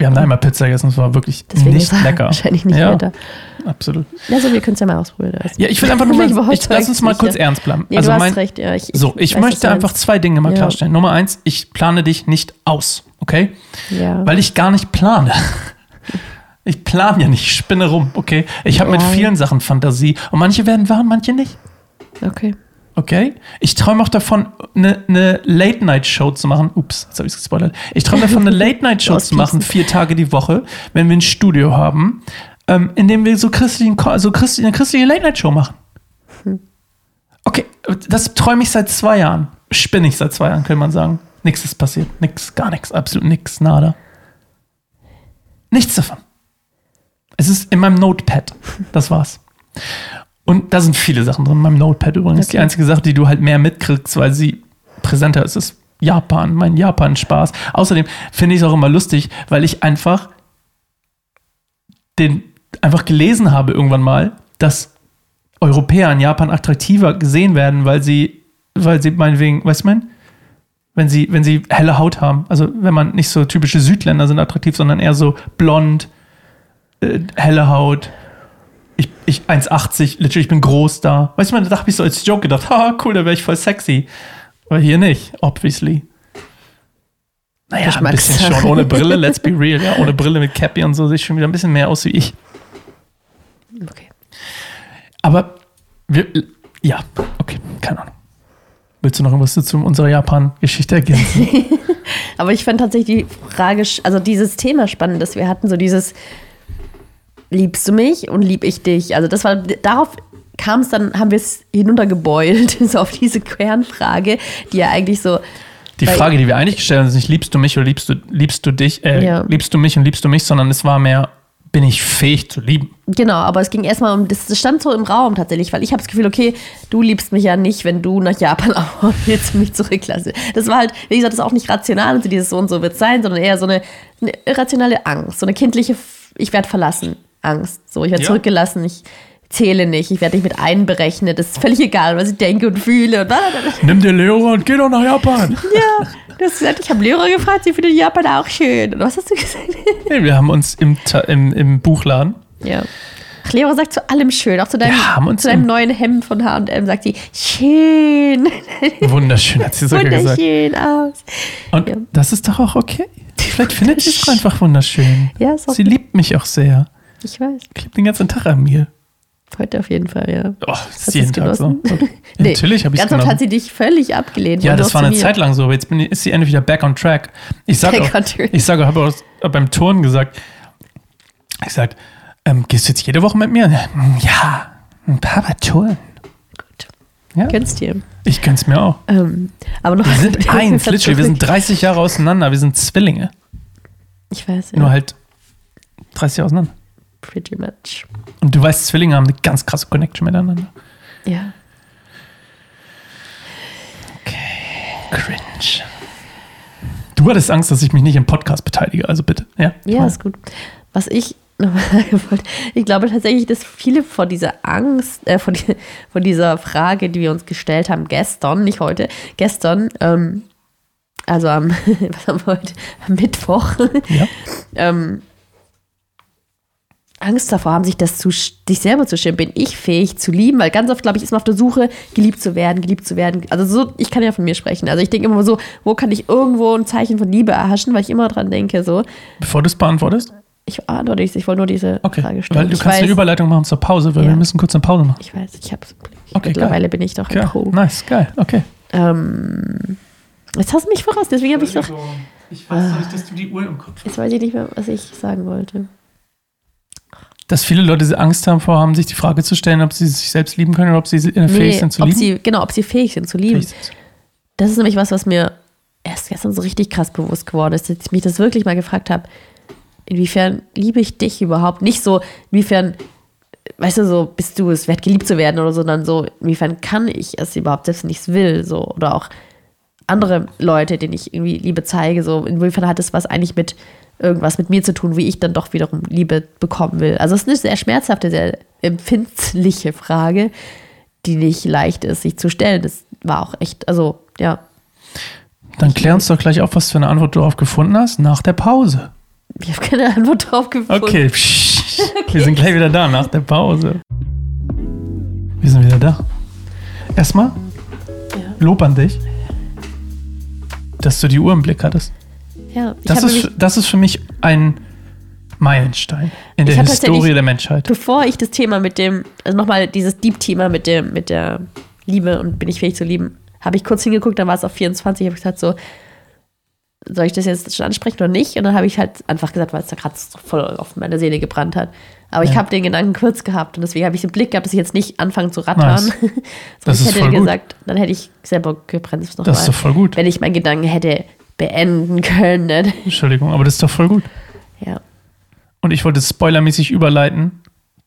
[SPEAKER 1] Wir haben da einmal Pizza gegessen, es war wirklich
[SPEAKER 2] Deswegen
[SPEAKER 1] nicht
[SPEAKER 2] er
[SPEAKER 1] lecker.
[SPEAKER 2] wahrscheinlich nicht
[SPEAKER 1] ja,
[SPEAKER 2] weiter.
[SPEAKER 1] absolut.
[SPEAKER 2] Also wir können es ja mal ausprobieren.
[SPEAKER 1] Ja, ich will einfach nur mal, ich, lass uns mal kurz
[SPEAKER 2] ja.
[SPEAKER 1] ernst bleiben.
[SPEAKER 2] Nee,
[SPEAKER 1] also
[SPEAKER 2] du hast
[SPEAKER 1] mein,
[SPEAKER 2] recht, ja. Ich,
[SPEAKER 1] so, ich
[SPEAKER 2] weiß,
[SPEAKER 1] möchte einfach zwei Dinge mal
[SPEAKER 2] Ja.
[SPEAKER 1] klarstellen. Nummer eins, ich plane dich nicht aus, okay?
[SPEAKER 2] Ja.
[SPEAKER 1] Weil ich gar nicht plane. Ich plane ja nicht, ich spinne rum, okay? Ich habe mit
[SPEAKER 2] Ja.
[SPEAKER 1] vielen Sachen Fantasie und manche werden wahr manche nicht.
[SPEAKER 2] okay.
[SPEAKER 1] Okay. Ich träume auch davon, eine ne Late-Night-Show zu machen. Ups, jetzt habe ich es gespoilert. Ich träume davon, eine Late-Night-Show zu machen, vier Tage die Woche, wenn wir ein Studio haben, ähm, in dem wir so, christlichen, so christliche, eine christliche Late-Night-Show machen. Okay, das träume ich seit zwei Jahren. Spinne ich seit zwei Jahren, könnte man sagen. Nichts ist passiert. Nix, gar nichts, absolut nichts, nada. Nichts davon. Es ist in meinem Notepad. Das war's. Und da sind viele Sachen drin in meinem Notepad übrigens.
[SPEAKER 2] Okay.
[SPEAKER 1] Die einzige Sache, die du halt mehr mitkriegst, weil sie präsenter ist, ist Japan, mein Japan-Spaß. Außerdem finde ich es auch immer lustig, weil ich einfach den einfach gelesen habe irgendwann mal, dass Europäer in Japan attraktiver gesehen werden, weil sie, weil sie meinetwegen, weißt du, mein? Wenn sie, wenn sie helle Haut haben. Also wenn man nicht so typische Südländer sind attraktiv, sondern eher so blond, äh, helle Haut. Ich, ich 1,80, literally, ich bin groß da. Weißt du, man, da habe ich so als Joke gedacht, haha, cool, da wäre ich voll sexy. Aber hier nicht, obviously. Naja, ein bisschen
[SPEAKER 2] Geschmackssache.
[SPEAKER 1] schon. Ohne Brille, let's be real. Ja, ohne Brille mit Cappy und so sehe ich schon wieder ein bisschen mehr aus wie ich.
[SPEAKER 2] Okay.
[SPEAKER 1] Aber wir, ja, okay, keine Ahnung. Willst du noch irgendwas zu unserer Japan-Geschichte ergänzen?
[SPEAKER 2] Aber ich fand tatsächlich die Frage, also dieses Thema spannend, dass wir hatten, so dieses Liebst du mich und lieb ich dich? Also das war, darauf kam es dann, haben wir es hinuntergebeult, so auf diese Kernfrage, die ja eigentlich so,
[SPEAKER 1] Die Frage, die wir eigentlich gestellt haben, ist nicht, liebst du mich oder liebst du, liebst du dich, äh,
[SPEAKER 2] Ja.
[SPEAKER 1] liebst du mich und liebst du mich, sondern es war mehr, bin ich fähig zu lieben?
[SPEAKER 2] genau, aber es ging erstmal um, das, stand so im Raum tatsächlich, weil ich habe das Gefühl, okay, du liebst mich ja nicht, wenn du nach Japan auch jetzt mich zurücklasse. Das war halt, wie gesagt, das ist auch nicht rational und so dieses so und so wird sein, sondern eher so eine, eine irrationale Angst, so eine kindliche, ich werde verlassen, Angst. So, ich werde
[SPEAKER 1] Ja.
[SPEAKER 2] zurückgelassen, ich zähle nicht, ich werde nicht mit einberechnet, das ist völlig egal, was ich denke und fühle und blablabla.
[SPEAKER 1] Nimm dir Lehrer und geh doch nach Japan.
[SPEAKER 2] Ja, du hast gesagt, ich habe Lehrer gefragt, sie findet Japan auch schön. Und was hast du gesagt?
[SPEAKER 1] nee, wir haben uns im, im, im Buchladen,
[SPEAKER 2] Ja. Ach, Lehrer sagt zu allem schön, auch zu deinem,
[SPEAKER 1] uns
[SPEAKER 2] zu deinem neuen Hemd von H&M sagt sie, schön,
[SPEAKER 1] wunderschön hat sie sogar gesagt.
[SPEAKER 2] wunderschön aus.
[SPEAKER 1] Und
[SPEAKER 2] Ja.
[SPEAKER 1] das ist doch auch okay. Vielleicht findet sie es einfach wunderschön.
[SPEAKER 2] Ja,
[SPEAKER 1] Sie liebt mich auch sehr.
[SPEAKER 2] Ich weiß,
[SPEAKER 1] Ich liebe den ganzen Tag an mir.
[SPEAKER 2] heute auf jeden Fall, ja.
[SPEAKER 1] Oh, ist jeden Tag so.
[SPEAKER 2] genossen?
[SPEAKER 1] Okay.
[SPEAKER 2] Nee,
[SPEAKER 1] Natürlich habe ich es
[SPEAKER 2] Ganz oft hat sie dich völlig abgelehnt.
[SPEAKER 1] Ja, das war eine. Zeit lang so, aber jetzt bin ist sie endlich wieder back on track. Ich sage auch, ich sage, habe auch beim Turnen gesagt, ich sage, ähm, gehst du jetzt jede Woche mit mir? Ja, ein paar Mal turnen.
[SPEAKER 2] Gut.
[SPEAKER 1] Ja.
[SPEAKER 2] Gönnst dir.
[SPEAKER 1] Ich gönn's mir auch.
[SPEAKER 2] Ähm, aber noch
[SPEAKER 1] Wir sind eins, literally, wir sind 30 Jahre auseinander, wir sind Zwillinge.
[SPEAKER 2] Ich weiß, ja.
[SPEAKER 1] Nur halt 30 Jahre auseinander.
[SPEAKER 2] Pretty much.
[SPEAKER 1] Und du weißt, Zwillinge haben eine ganz krasse Connection miteinander.
[SPEAKER 2] Ja.
[SPEAKER 1] Cringe. Du hattest Angst, dass ich mich nicht im Podcast beteilige, also bitte. Ja,
[SPEAKER 2] Ja, ist gut. Was ich nochmal sagen wollte, ich glaube tatsächlich, dass viele vor dieser Angst, äh, vor, die, vor dieser Frage, die wir uns gestellt haben gestern, nicht heute, gestern, ähm, also am, was haben wir heute, am Mittwoch,
[SPEAKER 1] ja.
[SPEAKER 2] ähm, Angst davor haben, sich das zu, sich selber zu stimmen. Bin ich fähig zu lieben? Weil ganz oft, glaube ich, ist man auf der Suche, geliebt zu werden, geliebt zu werden. Also so, ich kann ja von mir sprechen. Also ich denke immer so, wo kann ich irgendwo ein Zeichen von Liebe erhaschen, weil ich immer dran denke, so,
[SPEAKER 1] Bevor du es beantwortest?
[SPEAKER 2] ich antworte nicht, ich wollte nur diese
[SPEAKER 1] Okay.
[SPEAKER 2] Frage stellen.
[SPEAKER 1] Weil du
[SPEAKER 2] ich
[SPEAKER 1] kannst
[SPEAKER 2] weiß,
[SPEAKER 1] eine Überleitung machen zur Pause, weil
[SPEAKER 2] Ja.
[SPEAKER 1] wir müssen kurz eine Pause machen.
[SPEAKER 2] Ich weiß, ich hab's. Ich,
[SPEAKER 1] Okay,
[SPEAKER 2] mittlerweile
[SPEAKER 1] geil.
[SPEAKER 2] bin ich doch ein
[SPEAKER 1] Ja,
[SPEAKER 2] Pro.
[SPEAKER 1] nice, geil, okay.
[SPEAKER 2] Ähm, jetzt hast du mich voraus, deswegen habe ich doch.
[SPEAKER 1] Ich weiß nicht, dass du die Uhr im Kopf hast.
[SPEAKER 2] Jetzt weiß ich nicht mehr, was ich sagen wollte.
[SPEAKER 1] Dass viele Leute Angst haben vor haben, sich die Frage zu stellen, ob sie sich selbst lieben können oder ob sie äh, fähig sind zu lieben.
[SPEAKER 2] sie, genau, ob sie fähig sind zu lieben.
[SPEAKER 1] Sind.
[SPEAKER 2] Das ist nämlich was, was mir erst gestern so richtig krass bewusst geworden ist, dass ich mich das wirklich mal gefragt habe, inwiefern liebe ich dich überhaupt? Nicht so, inwiefern, weißt du, so bist du es wert, geliebt zu werden oder so, sondern so, inwiefern kann ich es überhaupt, selbst wenn ich es will, so, oder auch andere Leute, denen ich irgendwie Liebe zeige, so, inwiefern hat es was eigentlich mit irgendwas mit mir zu tun, wie ich dann doch wiederum Liebe bekommen will. Also es ist eine sehr schmerzhafte, sehr empfindliche Frage, die nicht leicht ist, sich zu stellen. Das war auch echt, also, ja,
[SPEAKER 1] Dann klär uns doch gleich auf, was für eine Antwort du darauf gefunden hast, nach der Pause.
[SPEAKER 2] Ich habe keine Antwort drauf gefunden.
[SPEAKER 1] Okay, psch, wir sind gleich wieder da, nach der Pause. Wir sind wieder da. Erstmal
[SPEAKER 2] Ja.
[SPEAKER 1] Lob an dich, dass du die Uhr im Blick hattest.
[SPEAKER 2] Ja, ich
[SPEAKER 1] Das ist, das ist für mich ein Meilenstein in der
[SPEAKER 2] Ich
[SPEAKER 1] Historie der Menschheit.
[SPEAKER 2] bevor ich das Thema mit dem, also nochmal dieses Deep-Thema mit dem, mit der Liebe und bin ich fähig zu lieben, habe ich kurz hingeguckt, dann war es auf 24, habe ich gesagt so, soll ich das jetzt schon ansprechen oder nicht? Und dann habe ich halt einfach gesagt, weil es da gerade voll auf meine Seele gebrannt hat. Aber ich
[SPEAKER 1] Ja.
[SPEAKER 2] habe den Gedanken kurz gehabt und deswegen habe ich den Blick gehabt, dass ich jetzt nicht anfange zu rattern.
[SPEAKER 1] Nice. Das
[SPEAKER 2] ich
[SPEAKER 1] ist
[SPEAKER 2] hätte
[SPEAKER 1] voll gut.
[SPEAKER 2] gesagt, dann hätte ich selber gebremst nochmal.
[SPEAKER 1] Das ist doch voll gut.
[SPEAKER 2] Wenn ich meinen Gedanken hätte beenden können.
[SPEAKER 1] Entschuldigung, aber das ist doch voll gut.
[SPEAKER 2] Ja.
[SPEAKER 1] Und ich wollte spoilermäßig überleiten,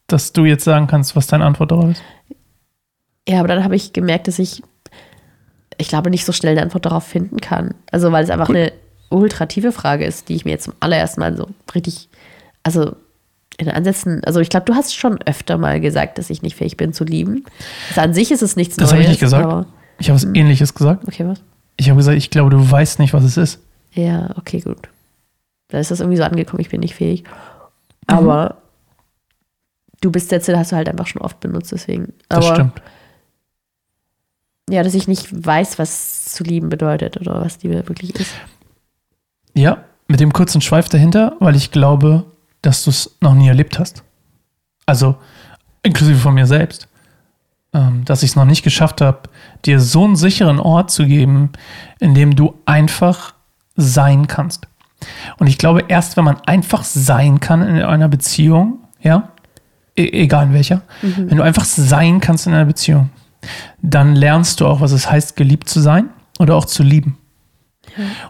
[SPEAKER 1] dass du jetzt sagen kannst, was deine Antwort darauf ist.
[SPEAKER 2] Ja, aber dann habe ich gemerkt, dass ich, ich glaube, nicht so schnell eine Antwort darauf finden kann. Also, weil es einfach
[SPEAKER 1] Gut.
[SPEAKER 2] eine ultra tiefe Frage ist, die ich mir jetzt zum allerersten Mal so richtig, also in Ansätzen, also ich glaube, du hast schon öfter mal gesagt, dass ich nicht fähig bin zu lieben. Also an sich ist es nichts
[SPEAKER 1] Das
[SPEAKER 2] Neues.
[SPEAKER 1] habe ich nicht gesagt.
[SPEAKER 2] Aber,
[SPEAKER 1] Ich habe was ähnliches gesagt.
[SPEAKER 2] okay, was?
[SPEAKER 1] Ich habe gesagt, ich glaube, du weißt nicht, was es ist.
[SPEAKER 2] Ja, okay, gut. Da ist das irgendwie so angekommen, ich bin nicht fähig. Aber du bist Sätze, hast du halt einfach schon oft benutzt, deswegen.
[SPEAKER 1] Das
[SPEAKER 2] Aber
[SPEAKER 1] stimmt.
[SPEAKER 2] ja, dass ich nicht weiß, was zu lieben bedeutet oder was Liebe wirklich ist.
[SPEAKER 1] Ja, mit dem kurzen Schweif dahinter, weil ich glaube, dass du es noch nie erlebt hast. Also, inklusive von mir selbst. Ähm, dass ich es noch nicht geschafft habe, dir so einen sicheren Ort zu geben, in dem du einfach sein kannst. Und ich glaube, erst wenn man einfach sein kann in einer Beziehung, ja, e egal in welcher, wenn du einfach sein kannst in einer Beziehung, dann lernst du auch, was es heißt, geliebt zu sein oder auch zu lieben.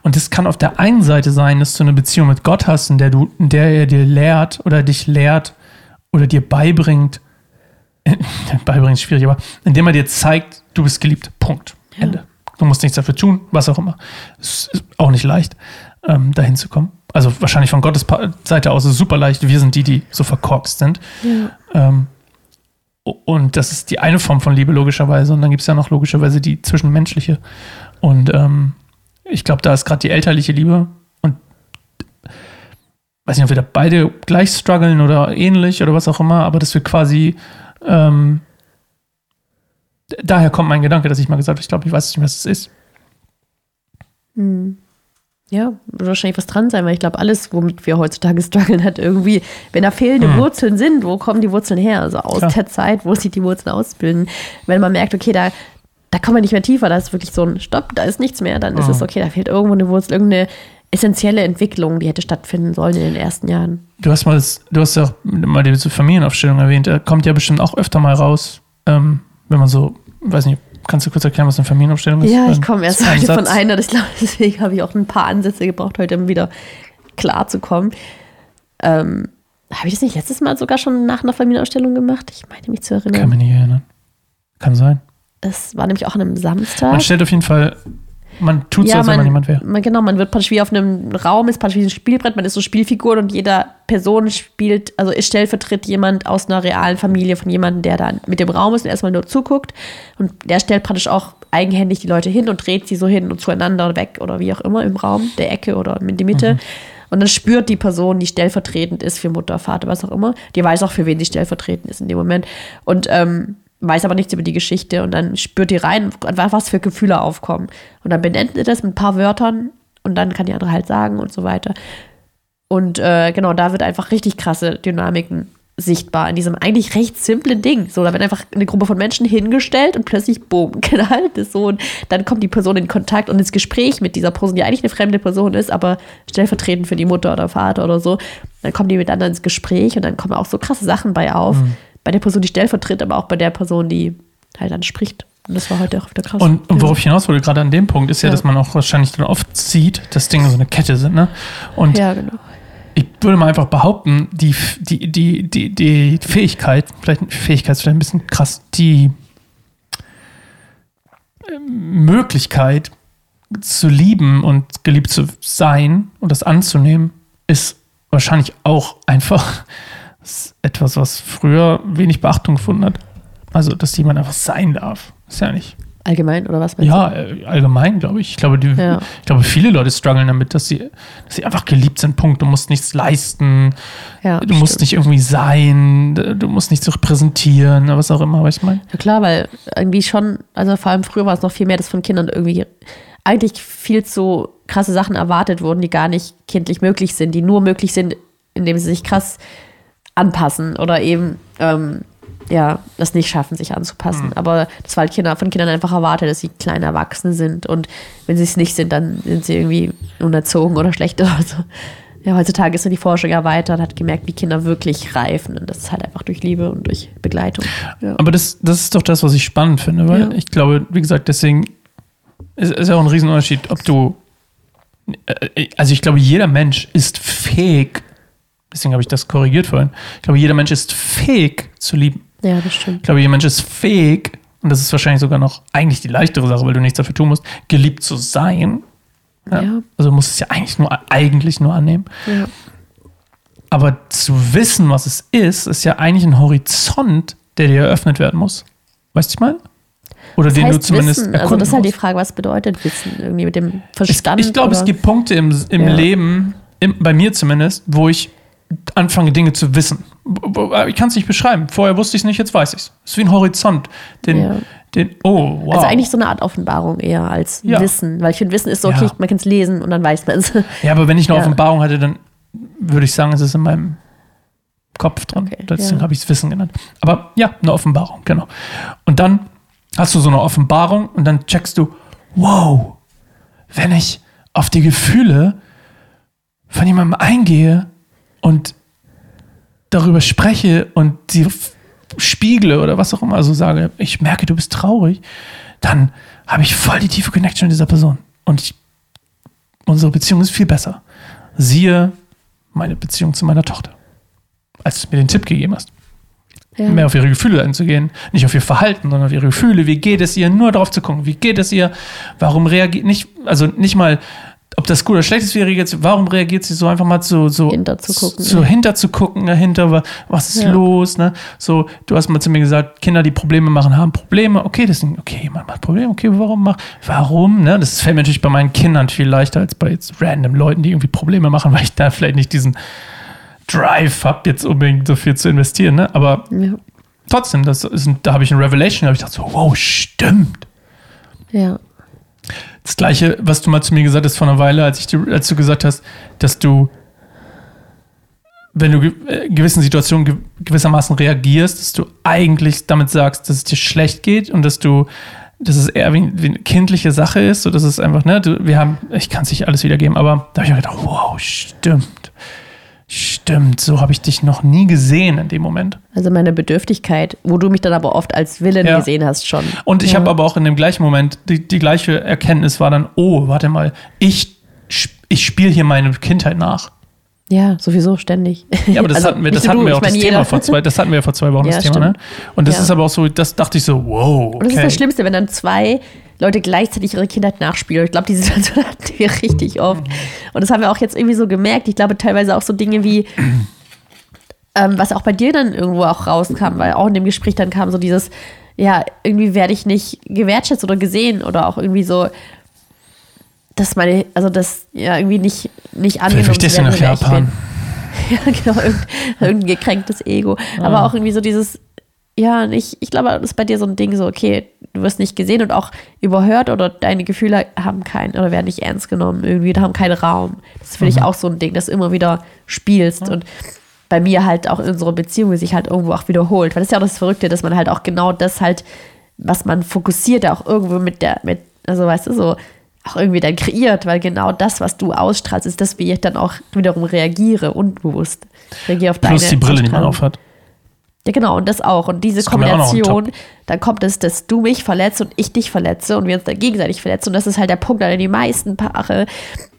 [SPEAKER 1] Und es kann auf der einen Seite sein, dass du eine Beziehung mit Gott hast, in der du, in der er dir lehrt oder dich lehrt oder dir beibringt, beibringt ist schwierig, aber indem er dir zeigt, du bist geliebt. Punkt. Ende. Du musst nichts dafür tun, was auch immer. Es ist auch nicht leicht, ähm, dahin zu kommen. Also wahrscheinlich von Gottes Seite aus ist es super leicht. Wir sind die, die so verkorkst sind. Ähm, und das ist die eine Form von Liebe, logischerweise. Und dann gibt es ja noch logischerweise die zwischenmenschliche. Und ähm, ich glaube, da ist gerade die elterliche Liebe. Und weiß nicht, ob wir da beide gleich strugglen oder ähnlich oder was auch immer, aber dass wir quasi. Ähm, daher kommt mein Gedanke, dass ich mal gesagt habe, ich glaube, ich weiß nicht, was es ist.
[SPEAKER 2] Hm. Ja, wird wahrscheinlich was dran sein, weil ich glaube, alles, womit wir heutzutage strugglen, hat irgendwie, wenn da fehlende
[SPEAKER 1] Hm.
[SPEAKER 2] Wurzeln sind, wo kommen die Wurzeln her? Also aus
[SPEAKER 1] Klar.
[SPEAKER 2] der Zeit, wo sich die Wurzeln ausbilden. Wenn man merkt, okay, da, da kommen wir nicht mehr tiefer, da ist wirklich so ein Stopp, da ist nichts mehr, dann ist
[SPEAKER 1] Hm.
[SPEAKER 2] es okay, da fehlt irgendwo eine Wurzel, irgendeine essentielle Entwicklung, die hätte stattfinden sollen in den ersten Jahren.
[SPEAKER 1] Du hast mal, das, du hast ja auch mal diese Familienaufstellung erwähnt. Er kommt ja bestimmt auch öfter mal raus, ähm, wenn man so, weiß nicht, kannst du kurz erklären, was eine Familienaufstellung ist?
[SPEAKER 2] Ja, ich komme erst heute von einer, ich glaube, deswegen habe ich auch ein paar Ansätze gebraucht, heute um wieder klar zu kommen. Ähm, habe ich das nicht letztes Mal sogar schon nach einer Familienausstellung gemacht? Ich meine mich zu
[SPEAKER 1] Kann
[SPEAKER 2] erinnern.
[SPEAKER 1] mich nicht erinnern. Kann sein.
[SPEAKER 2] Das war nämlich auch an einem Samstag.
[SPEAKER 1] Man stellt auf jeden Fall, man tut so, als wenn man jemand wäre.
[SPEAKER 2] man, genau, man wird praktisch wie auf einem Raum, ist praktisch wie ein Spielbrett, man ist so Spielfiguren und jeder Person spielt, also ist stellvertritt jemand aus einer realen Familie von jemandem, der da mit dem Raum ist und erstmal nur zuguckt. Und der stellt praktisch auch eigenhändig die Leute hin und dreht sie so hin und zueinander und weg oder wie auch immer im Raum, der Ecke oder in die Mitte. Und dann spürt die Person, die stellvertretend ist für Mutter, Vater, was auch immer, die weiß auch, für wen sie stellvertretend ist in dem Moment. Und ähm, weiß aber nichts über die Geschichte und dann spürt die rein, was für Gefühle aufkommen. Und dann benennt sie das mit ein paar Wörtern und dann kann die andere halt sagen und so weiter. Und äh, genau, da wird einfach richtig krasse Dynamiken sichtbar in diesem eigentlich recht simplen Ding. So, da wird einfach eine Gruppe von Menschen hingestellt und plötzlich, boom, knallt es so. Und dann kommt die Person in Kontakt und ins Gespräch mit dieser Person, die eigentlich eine fremde Person ist, aber stellvertretend für die Mutter oder Vater oder so. Dann kommen die miteinander ins Gespräch und dann kommen auch so krasse Sachen bei auf. Bei der Person, die stellvertritt, aber auch bei der Person, die halt dann spricht. Und das war heute auch wieder krass.
[SPEAKER 1] Und, und worauf ich hinaus wollte, gerade an dem Punkt, ist ja,
[SPEAKER 2] Ja.
[SPEAKER 1] dass man auch wahrscheinlich dann oft sieht, dass Dinge so eine Kette sind. Ne? Und
[SPEAKER 2] ja, genau.
[SPEAKER 1] ich würde mal einfach behaupten, die, die, die, die, die Fähigkeit, vielleicht Fähigkeit ist vielleicht ein bisschen krass, die äh, Möglichkeit zu lieben und geliebt zu sein und das anzunehmen, ist wahrscheinlich auch einfach etwas, was früher wenig Beachtung gefunden hat. Also, dass jemand einfach sein darf. Ist ja nicht.
[SPEAKER 2] Allgemein, oder was
[SPEAKER 1] Ja, äh, allgemein, glaube ich. Ich glaube, die,
[SPEAKER 2] Ja.
[SPEAKER 1] ich glaube, viele Leute strugglen damit, dass sie, dass sie einfach geliebt sind. Punkt. Du musst nichts leisten.
[SPEAKER 2] du? Ja,
[SPEAKER 1] Du musst
[SPEAKER 2] stimmt.
[SPEAKER 1] nicht irgendwie sein. Du musst nichts repräsentieren, was auch immer, was ich meine.
[SPEAKER 2] Ja klar, weil irgendwie schon, also vor allem früher war es noch viel mehr, dass von Kindern irgendwie eigentlich viel zu krasse Sachen erwartet wurden, die gar nicht kindlich möglich sind, die nur möglich sind, indem sie sich krass anpassen oder eben ähm, ja, das nicht schaffen, sich anzupassen.
[SPEAKER 1] Mhm.
[SPEAKER 2] Aber das war halt Kinder, von Kindern einfach erwartet, dass sie kleine Erwachsene sind. Und wenn sie es nicht sind, dann sind sie irgendwie unerzogen oder schlecht oder so. Ja, heutzutage ist so die Forschung erweitert, hat gemerkt, wie Kinder wirklich reifen. Und das ist halt einfach durch Liebe und durch Begleitung. Ja.
[SPEAKER 1] Aber das, das ist doch das, was ich spannend finde, weil
[SPEAKER 2] Ja.
[SPEAKER 1] ich glaube, wie gesagt, deswegen ist, ist ja auch ein Riesenunterschied, ob du. äh, Also ich glaube, jeder Mensch ist fähig, deswegen habe ich das korrigiert vorhin. Ich glaube, jeder Mensch ist fähig zu lieben.
[SPEAKER 2] ja, das stimmt.
[SPEAKER 1] Ich glaube, jeder Mensch ist fähig, und das ist wahrscheinlich sogar noch eigentlich die leichtere Sache, weil du nichts dafür tun musst, geliebt zu sein. Ja.
[SPEAKER 2] Ja.
[SPEAKER 1] Also du musst es ja eigentlich nur eigentlich nur annehmen.
[SPEAKER 2] Ja.
[SPEAKER 1] Aber zu wissen, was es ist, ist ja eigentlich ein Horizont, der dir eröffnet werden muss. Weißt du, ich meine? Oder
[SPEAKER 2] Das
[SPEAKER 1] den du
[SPEAKER 2] heißt
[SPEAKER 1] zumindest
[SPEAKER 2] Wissen. Also das ist halt die. Frage, was bedeutet Wissen? Irgendwie mit dem Verstand?
[SPEAKER 1] ich glaube, es gibt Punkte im, im. Leben, im, bei mir zumindest, wo ich anfange, Dinge zu wissen. Ich kann es nicht beschreiben. Vorher wusste ich es nicht, jetzt weiß ich es. Es ist wie ein Horizont. Den,
[SPEAKER 2] Ja.
[SPEAKER 1] den, oh, wow.
[SPEAKER 2] Also eigentlich so eine Art Offenbarung eher als
[SPEAKER 1] Ja.
[SPEAKER 2] Wissen. Weil ich finde, Wissen ist so, okay,
[SPEAKER 1] Ja.
[SPEAKER 2] man kann es lesen und dann weiß man es.
[SPEAKER 1] Ja, aber wenn ich eine. Offenbarung hatte, dann würde ich sagen, es ist in meinem Kopf drin.
[SPEAKER 2] Okay,
[SPEAKER 1] Deswegen habe ich es Wissen genannt. Aber ja, eine Offenbarung, genau. Und dann hast du so eine Offenbarung und dann checkst du, wow, wenn ich auf die Gefühle von jemandem eingehe und darüber spreche und sie spiegle oder was auch immer, also sage, ich merke, du bist traurig, dann habe ich voll die tiefe Connection mit dieser Person. Und ich unsere Beziehung ist viel besser. Siehe meine Beziehung zu meiner Tochter. Als du mir den Tipp gegeben hast,
[SPEAKER 2] Ja.
[SPEAKER 1] mehr auf ihre Gefühle einzugehen, nicht auf ihr Verhalten, sondern auf ihre Gefühle. Wie geht es ihr? Nur darauf zu gucken. Wie geht es ihr? Warum reagiert nicht, also nicht mal, ob das gut oder schlecht ist, wie reagiert sie, warum reagiert sie so einfach mal so, so
[SPEAKER 2] Hinter zu gucken,
[SPEAKER 1] so
[SPEAKER 2] ja.
[SPEAKER 1] hinter zu gucken, dahinter, wa- was ist
[SPEAKER 2] Ja.
[SPEAKER 1] los, ne? So, du hast mal zu mir gesagt, Kinder, die Probleme machen, haben Probleme. Okay, deswegen, okay, jemand macht Probleme, okay, warum macht, warum, ne? Das fällt mir natürlich bei meinen Kindern viel leichter als bei jetzt random Leuten, die irgendwie Probleme machen, weil ich da vielleicht nicht diesen Drive habe, jetzt unbedingt so viel zu investieren, ne? Aber
[SPEAKER 2] Ja.
[SPEAKER 1] trotzdem, das ist, da habe ich ein Revelation, da habe ich gedacht so, wow, stimmt.
[SPEAKER 2] ja.
[SPEAKER 1] Das gleiche, was du mal zu mir gesagt hast vor einer Weile, als, ich als du gesagt hast, dass du, wenn du äh, gewissen Situationen ge gewissermaßen reagierst, dass du eigentlich damit sagst, dass es dir schlecht geht und dass du, dass es eher wie, wie eine kindliche Sache ist, so dass es einfach, ne, wir haben, ich kann es nicht alles wiedergeben, aber da habe ich mir gedacht, wow, stimmt. Stimmt, so habe ich dich noch nie gesehen in dem Moment.
[SPEAKER 2] Also meine Bedürftigkeit, wo du mich dann aber oft als Willen
[SPEAKER 1] Ja.
[SPEAKER 2] gesehen hast schon.
[SPEAKER 1] Und ich
[SPEAKER 2] ja.
[SPEAKER 1] habe aber auch in dem gleichen Moment, die, die gleiche Erkenntnis war dann, oh, warte mal, ich, ich spiele hier meine Kindheit nach.
[SPEAKER 2] Ja, sowieso ständig.
[SPEAKER 1] Ja, aber das
[SPEAKER 2] Also
[SPEAKER 1] hatten wir, das hatten
[SPEAKER 2] du,
[SPEAKER 1] wir auch das Thema vor zwei, das hatten wir ja vor zwei Wochen
[SPEAKER 2] Ja,
[SPEAKER 1] das Thema, ne? Und das
[SPEAKER 2] Ja.
[SPEAKER 1] ist aber auch so, das dachte ich so, wow,
[SPEAKER 2] Und das ist
[SPEAKER 1] okay.
[SPEAKER 2] das Schlimmste, wenn dann zwei Leute gleichzeitig ihre Kindheit nachspielen. Ich glaube, die Situation hatten wir richtig oft. Und das haben wir auch jetzt irgendwie so gemerkt. Ich glaube, teilweise auch so Dinge wie, ähm, was auch bei dir dann irgendwo auch rauskam, weil auch in dem Gespräch dann kam so dieses, ja, irgendwie werde ich nicht gewertschätzt oder gesehen oder auch irgendwie so, dass meine, also das ja irgendwie nicht, nicht angenommen zu werden,
[SPEAKER 1] nach
[SPEAKER 2] ich
[SPEAKER 1] Japan.
[SPEAKER 2] bin. Ja, genau, irgendein, irgendein gekränktes Ego. Aber
[SPEAKER 1] Ah.
[SPEAKER 2] auch irgendwie so dieses, ja, ich, ich glaube, das ist bei dir so ein Ding so, okay, du wirst nicht gesehen und auch überhört oder deine Gefühle haben keinen oder werden nicht ernst genommen irgendwie, oder haben keinen Raum. Das finde ich
[SPEAKER 1] Mhm.
[SPEAKER 2] auch so ein Ding, dass du immer wieder spielst und bei mir halt auch in unserer Beziehung sich halt irgendwo auch wiederholt. Weil das ist ja auch das Verrückte, dass man halt auch genau das halt, was man fokussiert, auch irgendwo mit der, mit, also weißt du, so auch irgendwie dann kreiert, weil genau das, was du ausstrahlst, ist das, wie ich dann auch wiederum reagiere, unbewusst. Reagiere auf
[SPEAKER 1] Plus
[SPEAKER 2] deine
[SPEAKER 1] die Brille, die man aufhat.
[SPEAKER 2] Ja, genau, und das auch. Und diese
[SPEAKER 1] Das
[SPEAKER 2] Kombination, dann kommt es, dass du mich verletzt und ich dich verletze und wir uns dann gegenseitig verletzen. Und das ist halt der Punkt, an dem die meisten Paare,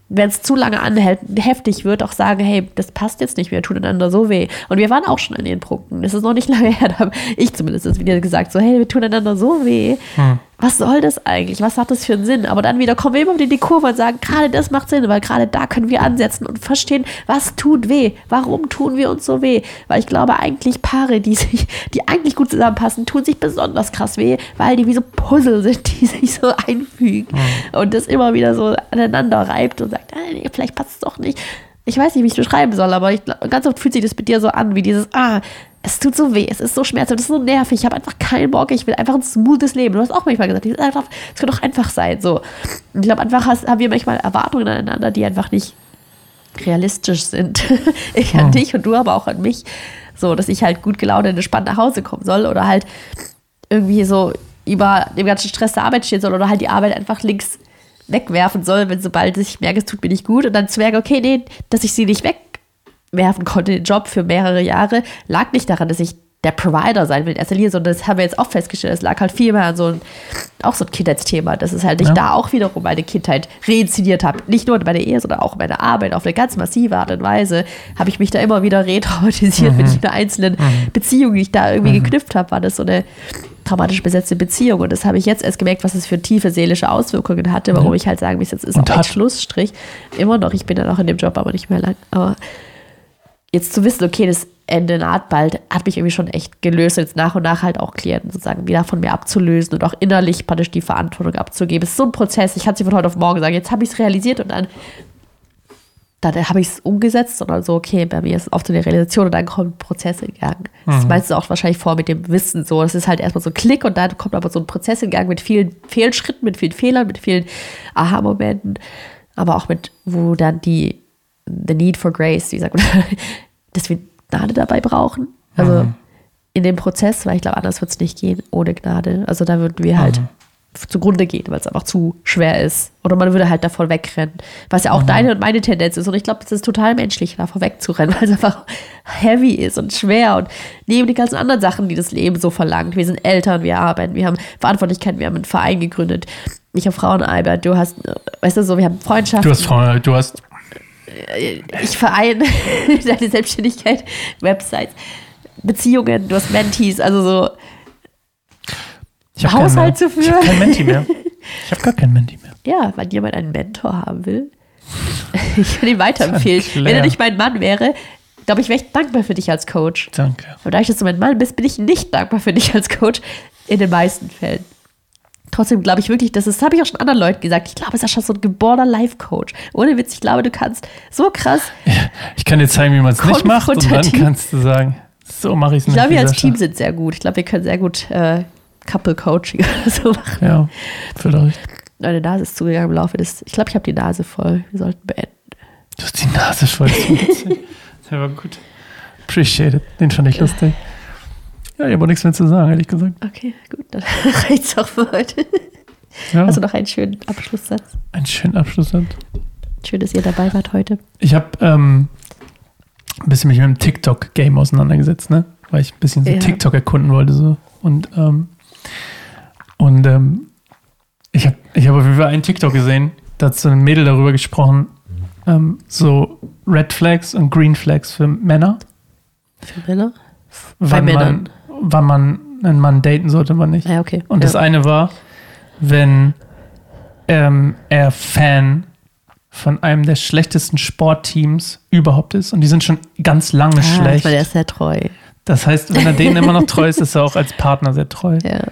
[SPEAKER 2] wenn es zu lange anhält, heftig wird, auch sagen, hey, das passt jetzt nicht, wir tun einander so weh. Und wir waren auch schon an den Punkten. Das ist noch nicht lange her, da habe ich zumindest wieder gesagt, so, hey, wir tun einander so weh.
[SPEAKER 1] Hm.
[SPEAKER 2] Was soll das eigentlich? Was hat das für einen Sinn? Aber dann wieder kommen wir immer wieder in die Kurve und sagen, gerade das macht Sinn, weil gerade da können wir ansetzen und verstehen, was tut weh? Warum tun wir uns so weh? Weil ich glaube, eigentlich Paare, die sich, die eigentlich gut zusammenpassen, tun sich besonders krass weh, weil die wie so Puzzle sind, die sich so einfügen und das immer wieder so aneinander reibt und sagt, ah, nee, vielleicht passt es doch nicht. Ich weiß nicht, wie ich es beschreiben soll, aber ich, ganz oft fühlt sich das bei dir so an, wie dieses, ah, es tut so weh, es ist so schmerzhaft, es ist so nervig, ich habe einfach keinen Bock, ich will einfach ein smoothes Leben. Du hast auch manchmal gesagt, es kann doch einfach sein. So. Ich glaube, einfach hast, haben wir manchmal Erwartungen aneinander, die einfach nicht realistisch sind. ich an
[SPEAKER 1] Hm.
[SPEAKER 2] dich und du aber auch an mich. So, dass ich halt gut gelaunt und entspannt nach Hause kommen soll oder halt irgendwie so über dem ganzen Stress der Arbeit stehen soll oder halt die Arbeit einfach links wegwerfen soll, wenn sobald ich merke, es tut mir nicht gut und dann zu merken, okay, nee, dass ich sie nicht wegwerfen konnte, den Job für mehrere Jahre, lag nicht daran, dass ich der Provider sein will in erster Linie, sondern das haben wir jetzt auch festgestellt, es lag halt viel mehr an so ein, auch so ein Kindheitsthema, dass es halt ich
[SPEAKER 1] Ja.
[SPEAKER 2] da auch wiederum meine Kindheit reinszeniert habe. Nicht nur in meiner Ehe, sondern auch in meiner Arbeit auf eine ganz massive Art und Weise habe ich mich da immer wieder retraumatisiert mit jeder einzelnen Beziehung, die ich da irgendwie geknüpft habe, war das so eine traumatisch besetzte Beziehung. Und das habe ich jetzt erst gemerkt, was es für tiefe seelische Auswirkungen hatte, warum ich halt sagen muss, jetzt ist
[SPEAKER 1] Und
[SPEAKER 2] auch ein. Schlussstrich. Immer noch, ich bin ja noch in dem Job, aber nicht mehr lang. Aber jetzt zu wissen, okay, das Ende naht bald, hat mich irgendwie schon echt gelöst, jetzt nach und nach halt auch Klienten sozusagen wieder von mir abzulösen und auch innerlich praktisch die Verantwortung abzugeben. Es ist so ein Prozess, ich kann es nicht von heute auf morgen sagen, jetzt habe ich es realisiert und dann, dann habe ich es umgesetzt, sondern so, okay, bei mir ist oft so eine Realisation und dann kommt ein Prozess in Gang. Das ist meistens auch wahrscheinlich vor mit dem Wissen so. Das ist halt erstmal so ein Klick und dann kommt aber so ein Prozess in Gang mit vielen Fehlschritten, mit vielen Fehlern, mit vielen Aha-Momenten, aber auch mit, wo dann die the need for grace, wie sagt man, dass wir Gnade dabei brauchen. Also in dem Prozess, weil ich glaube, anders wird es nicht gehen ohne Gnade. Also da würden wir halt zugrunde gehen, weil es einfach zu schwer ist. Oder man würde halt davor wegrennen. Was ja auch deine und meine Tendenz ist. Und ich glaube, es ist total menschlich, davor wegzurennen, weil es einfach heavy ist und schwer und neben die ganzen anderen Sachen, die das Leben so verlangt. Wir sind Eltern, wir arbeiten, wir haben Verantwortlichkeiten, wir haben einen Verein gegründet. Ich habe Frauen, Albert, du hast, äh, weißt du so, wir haben Freundschaften
[SPEAKER 1] Du hast, Frau- du hast
[SPEAKER 2] ich vereine deine Selbstständigkeit, Websites, Beziehungen, du hast Mentees, also so
[SPEAKER 1] ich
[SPEAKER 2] Haushalt
[SPEAKER 1] keinen
[SPEAKER 2] zu
[SPEAKER 1] mehr. Ich
[SPEAKER 2] führen.
[SPEAKER 1] habe kein Menti mehr. Ich habe gar kein Menti mehr.
[SPEAKER 2] Ja, wenn jemand einen Mentor haben will, ich kann ihn weiterempfehlen. Wenn er nicht mein Mann wäre, glaube ich, wäre ich dankbar für dich als Coach.
[SPEAKER 1] Danke.
[SPEAKER 2] Aber dadurch, dass du mein Mann bist, bin ich nicht dankbar für dich als Coach in den meisten Fällen. Trotzdem glaube ich wirklich, das ist, das habe ich auch schon anderen Leuten gesagt. Ich glaube, es ist schon so ein geborener Life-Coach. Ohne Witz, ich glaube, du kannst so krass.
[SPEAKER 1] Ich kann dir zeigen, wie man es nicht macht und dann kannst du sagen, so mache ich es
[SPEAKER 2] Ich
[SPEAKER 1] nicht.
[SPEAKER 2] glaube, wir als
[SPEAKER 1] Sascha.
[SPEAKER 2] Team sind sehr gut. Ich glaube, wir können sehr gut äh, Couple-Coaching oder so machen.
[SPEAKER 1] Ja, vielleicht.
[SPEAKER 2] Meine Nase ist zugegangen im Laufe des. Ich glaube, ich habe die Nase voll. Wir sollten beenden.
[SPEAKER 1] Du hast die Nase voll. Der war gut. Appreciate it. Den fand ich lustig. Ja, ich habe auch nichts mehr zu sagen, ehrlich gesagt.
[SPEAKER 2] Okay, gut, dann reicht's auch für heute.
[SPEAKER 1] Ja,
[SPEAKER 2] Also noch einen schönen Abschlusssatz.
[SPEAKER 1] einen schönen Abschluss. hat.
[SPEAKER 2] Schön, dass ihr dabei wart heute.
[SPEAKER 1] Ich habe ähm, ein bisschen mich mit dem TikTok-Game auseinandergesetzt, ne? Weil ich ein bisschen so
[SPEAKER 2] Ja.
[SPEAKER 1] TikTok erkunden wollte. So. Und, ähm, und ähm, ich habe ich hab auf jeden Fall einen TikTok gesehen, da hat so ein Mädel darüber gesprochen, ähm, so Red Flags und Green Flags für Männer.
[SPEAKER 2] Für Männer?
[SPEAKER 1] Wann
[SPEAKER 2] Männern.
[SPEAKER 1] man, wann man einen Mann daten sollte, wann nicht.
[SPEAKER 2] Ja, okay.
[SPEAKER 1] Und
[SPEAKER 2] ja.
[SPEAKER 1] das eine war, wenn ähm, er Fan von einem der schlechtesten Sportteams überhaupt ist. Und die sind schon ganz lange
[SPEAKER 2] ah,
[SPEAKER 1] schlecht.
[SPEAKER 2] weil der ist sehr treu.
[SPEAKER 1] Das heißt, wenn er denen immer noch treu ist, ist er auch als Partner sehr treu.
[SPEAKER 2] Ja.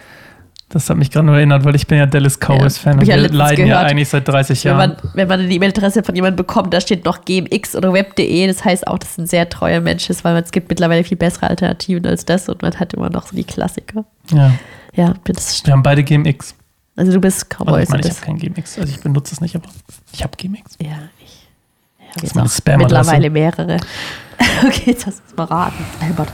[SPEAKER 1] Das hat mich gerade nur erinnert, weil ich bin ja Dallas Cowboys-Fan
[SPEAKER 2] hab
[SPEAKER 1] und
[SPEAKER 2] ja
[SPEAKER 1] wir leiden ja
[SPEAKER 2] gehört.
[SPEAKER 1] eigentlich seit 30
[SPEAKER 2] Wenn
[SPEAKER 1] Jahren.
[SPEAKER 2] man, wenn man eine E-Mail-Adresse von jemandem bekommt, da steht noch gmx oder web.de, das heißt auch, dass es ein sehr treuer Mensch ist, weil es gibt mittlerweile viel bessere Alternativen als das und man hat immer noch so die Klassiker.
[SPEAKER 1] ja,
[SPEAKER 2] Ja, das,
[SPEAKER 1] wir haben beide GMX.
[SPEAKER 2] also du bist
[SPEAKER 1] Also
[SPEAKER 2] Cowboys
[SPEAKER 1] ich meine, ich
[SPEAKER 2] das.
[SPEAKER 1] habe kein GMX. Also ich benutze es nicht, aber ich habe GMX.
[SPEAKER 2] Ja, ich. Ich habe jetzt
[SPEAKER 1] meine Spam-Adresse.
[SPEAKER 2] mittlerweile mehrere. okay, jetzt hast du es verraten. Albert.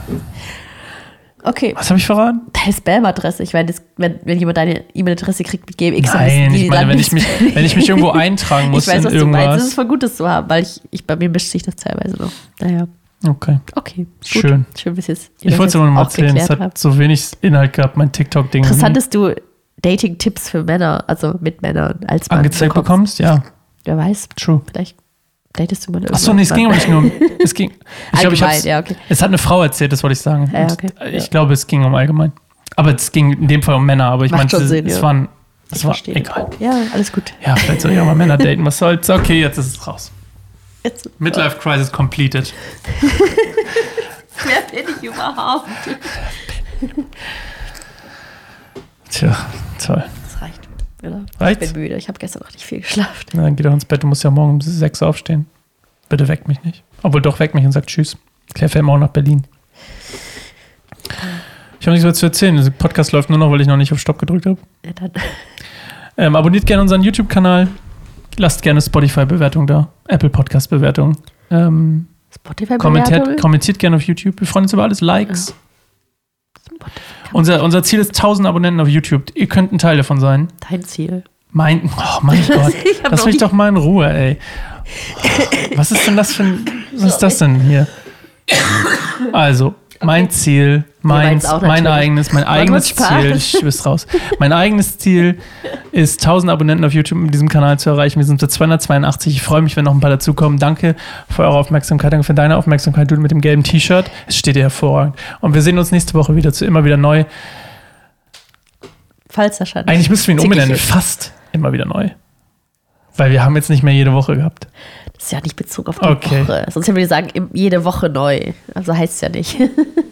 [SPEAKER 2] Okay,
[SPEAKER 1] Was habe ich verraten?
[SPEAKER 2] deine Spam-Adresse. Ich meine, das- wenn, wenn jemand deine E-Mail-Adresse kriegt mit GMX, dann
[SPEAKER 1] Nein, ich meine, wenn ich mich, wenn ich mich irgendwo eintragen muss
[SPEAKER 2] ich weiß,
[SPEAKER 1] in
[SPEAKER 2] was du meinst. Es
[SPEAKER 1] irgendwas.
[SPEAKER 2] ist voll gut, das zu haben, weil ich, ich bei mir mischt sich das teilweise noch. Naja,
[SPEAKER 1] Okay.
[SPEAKER 2] okay. Gut.
[SPEAKER 1] Schön.
[SPEAKER 2] Schön, bis jetzt.
[SPEAKER 1] Ich
[SPEAKER 2] das
[SPEAKER 1] wollte es noch mal erzählen. Es hat so wenig Inhalt gehabt, mein TikTok-Ding.
[SPEAKER 2] Interessant, dass du Dating-Tipps für Männer, also mit Männern als Mann
[SPEAKER 1] angezeigt
[SPEAKER 2] bekommst.
[SPEAKER 1] bekommst. Ja,
[SPEAKER 2] Wer weiß,
[SPEAKER 1] true.
[SPEAKER 2] vielleicht datest du mal
[SPEAKER 1] Achso, nee, es ging aber nicht nur um. Es ging. Ich glaube, ich hab's,
[SPEAKER 2] ja, okay.
[SPEAKER 1] Es hat eine Frau erzählt, das wollte ich sagen.
[SPEAKER 2] Ja, okay.
[SPEAKER 1] Ich
[SPEAKER 2] Ja.
[SPEAKER 1] glaube, es ging um allgemein. Aber es ging in dem Fall um Männer, aber ich meine, es,
[SPEAKER 2] Sinn,
[SPEAKER 1] es waren. Es
[SPEAKER 2] Ich
[SPEAKER 1] war
[SPEAKER 2] verstehe.
[SPEAKER 1] egal.
[SPEAKER 2] Ja, alles gut.
[SPEAKER 1] Ja, vielleicht soll ich auch mal Männer daten. Was soll's? Okay, jetzt ist es raus.
[SPEAKER 2] Jetzt,
[SPEAKER 1] Midlife Crisis completed.
[SPEAKER 2] wer bin ich überhaupt?
[SPEAKER 1] Tja, toll.
[SPEAKER 2] Oder?
[SPEAKER 1] Reicht's?
[SPEAKER 2] Ich bin müde. Ich habe gestern noch nicht viel geschlafen.
[SPEAKER 1] Na, dann geh doch ins Bett. Du musst ja morgen um 6 Uhr aufstehen. Bitte weck mich nicht. Obwohl, doch, weck mich und sag Tschüss. Claire fährt morgen nach Berlin. Ich habe nichts mehr zu erzählen. Der Podcast läuft nur noch, weil ich noch nicht auf Stopp gedrückt habe.
[SPEAKER 2] Ja.
[SPEAKER 1] Ähm, abonniert gerne unseren YouTube-Kanal. Lasst gerne Spotify-Bewertung da. Apple Podcast-Bewertung. Ähm,
[SPEAKER 2] Spotify-Bewertung.
[SPEAKER 1] kommentiert, kommentiert gerne auf YouTube. Wir freuen uns über alles. Likes. Unser, unser Ziel ist 1000 Abonnenten auf YouTube. Ihr könnt ein Teil davon sein.
[SPEAKER 2] Dein Ziel.
[SPEAKER 1] Mein, oh mein Gott. Lass mich doch mal in Ruhe, ey. Was ist denn das für ein, was ist das denn hier? Also, mein Ziel, mein,
[SPEAKER 2] meins
[SPEAKER 1] mein eigenes, mein eigenes. Ziel, ich bist raus. Mein eigenes Ziel ist 1000 Abonnenten auf YouTube mit diesem Kanal zu erreichen. Wir sind bei 282. Ich freue mich, wenn noch ein paar dazukommen. Danke für eure Aufmerksamkeit, danke für deine Aufmerksamkeit, du mit dem gelben T-Shirt. Es steht dir hervorragend. Und wir sehen uns nächste Woche wieder zu immer wieder neu.
[SPEAKER 2] Falls nicht
[SPEAKER 1] Eigentlich müssten wir ihn umbenennen, fast immer wieder neu. Weil wir haben jetzt nicht mehr jede Woche gehabt.
[SPEAKER 2] Das ist ja nicht bezogen auf die
[SPEAKER 1] Okay.
[SPEAKER 2] Woche. Sonst hätten wir sagen, jede Woche neu. Also heißt es ja nicht.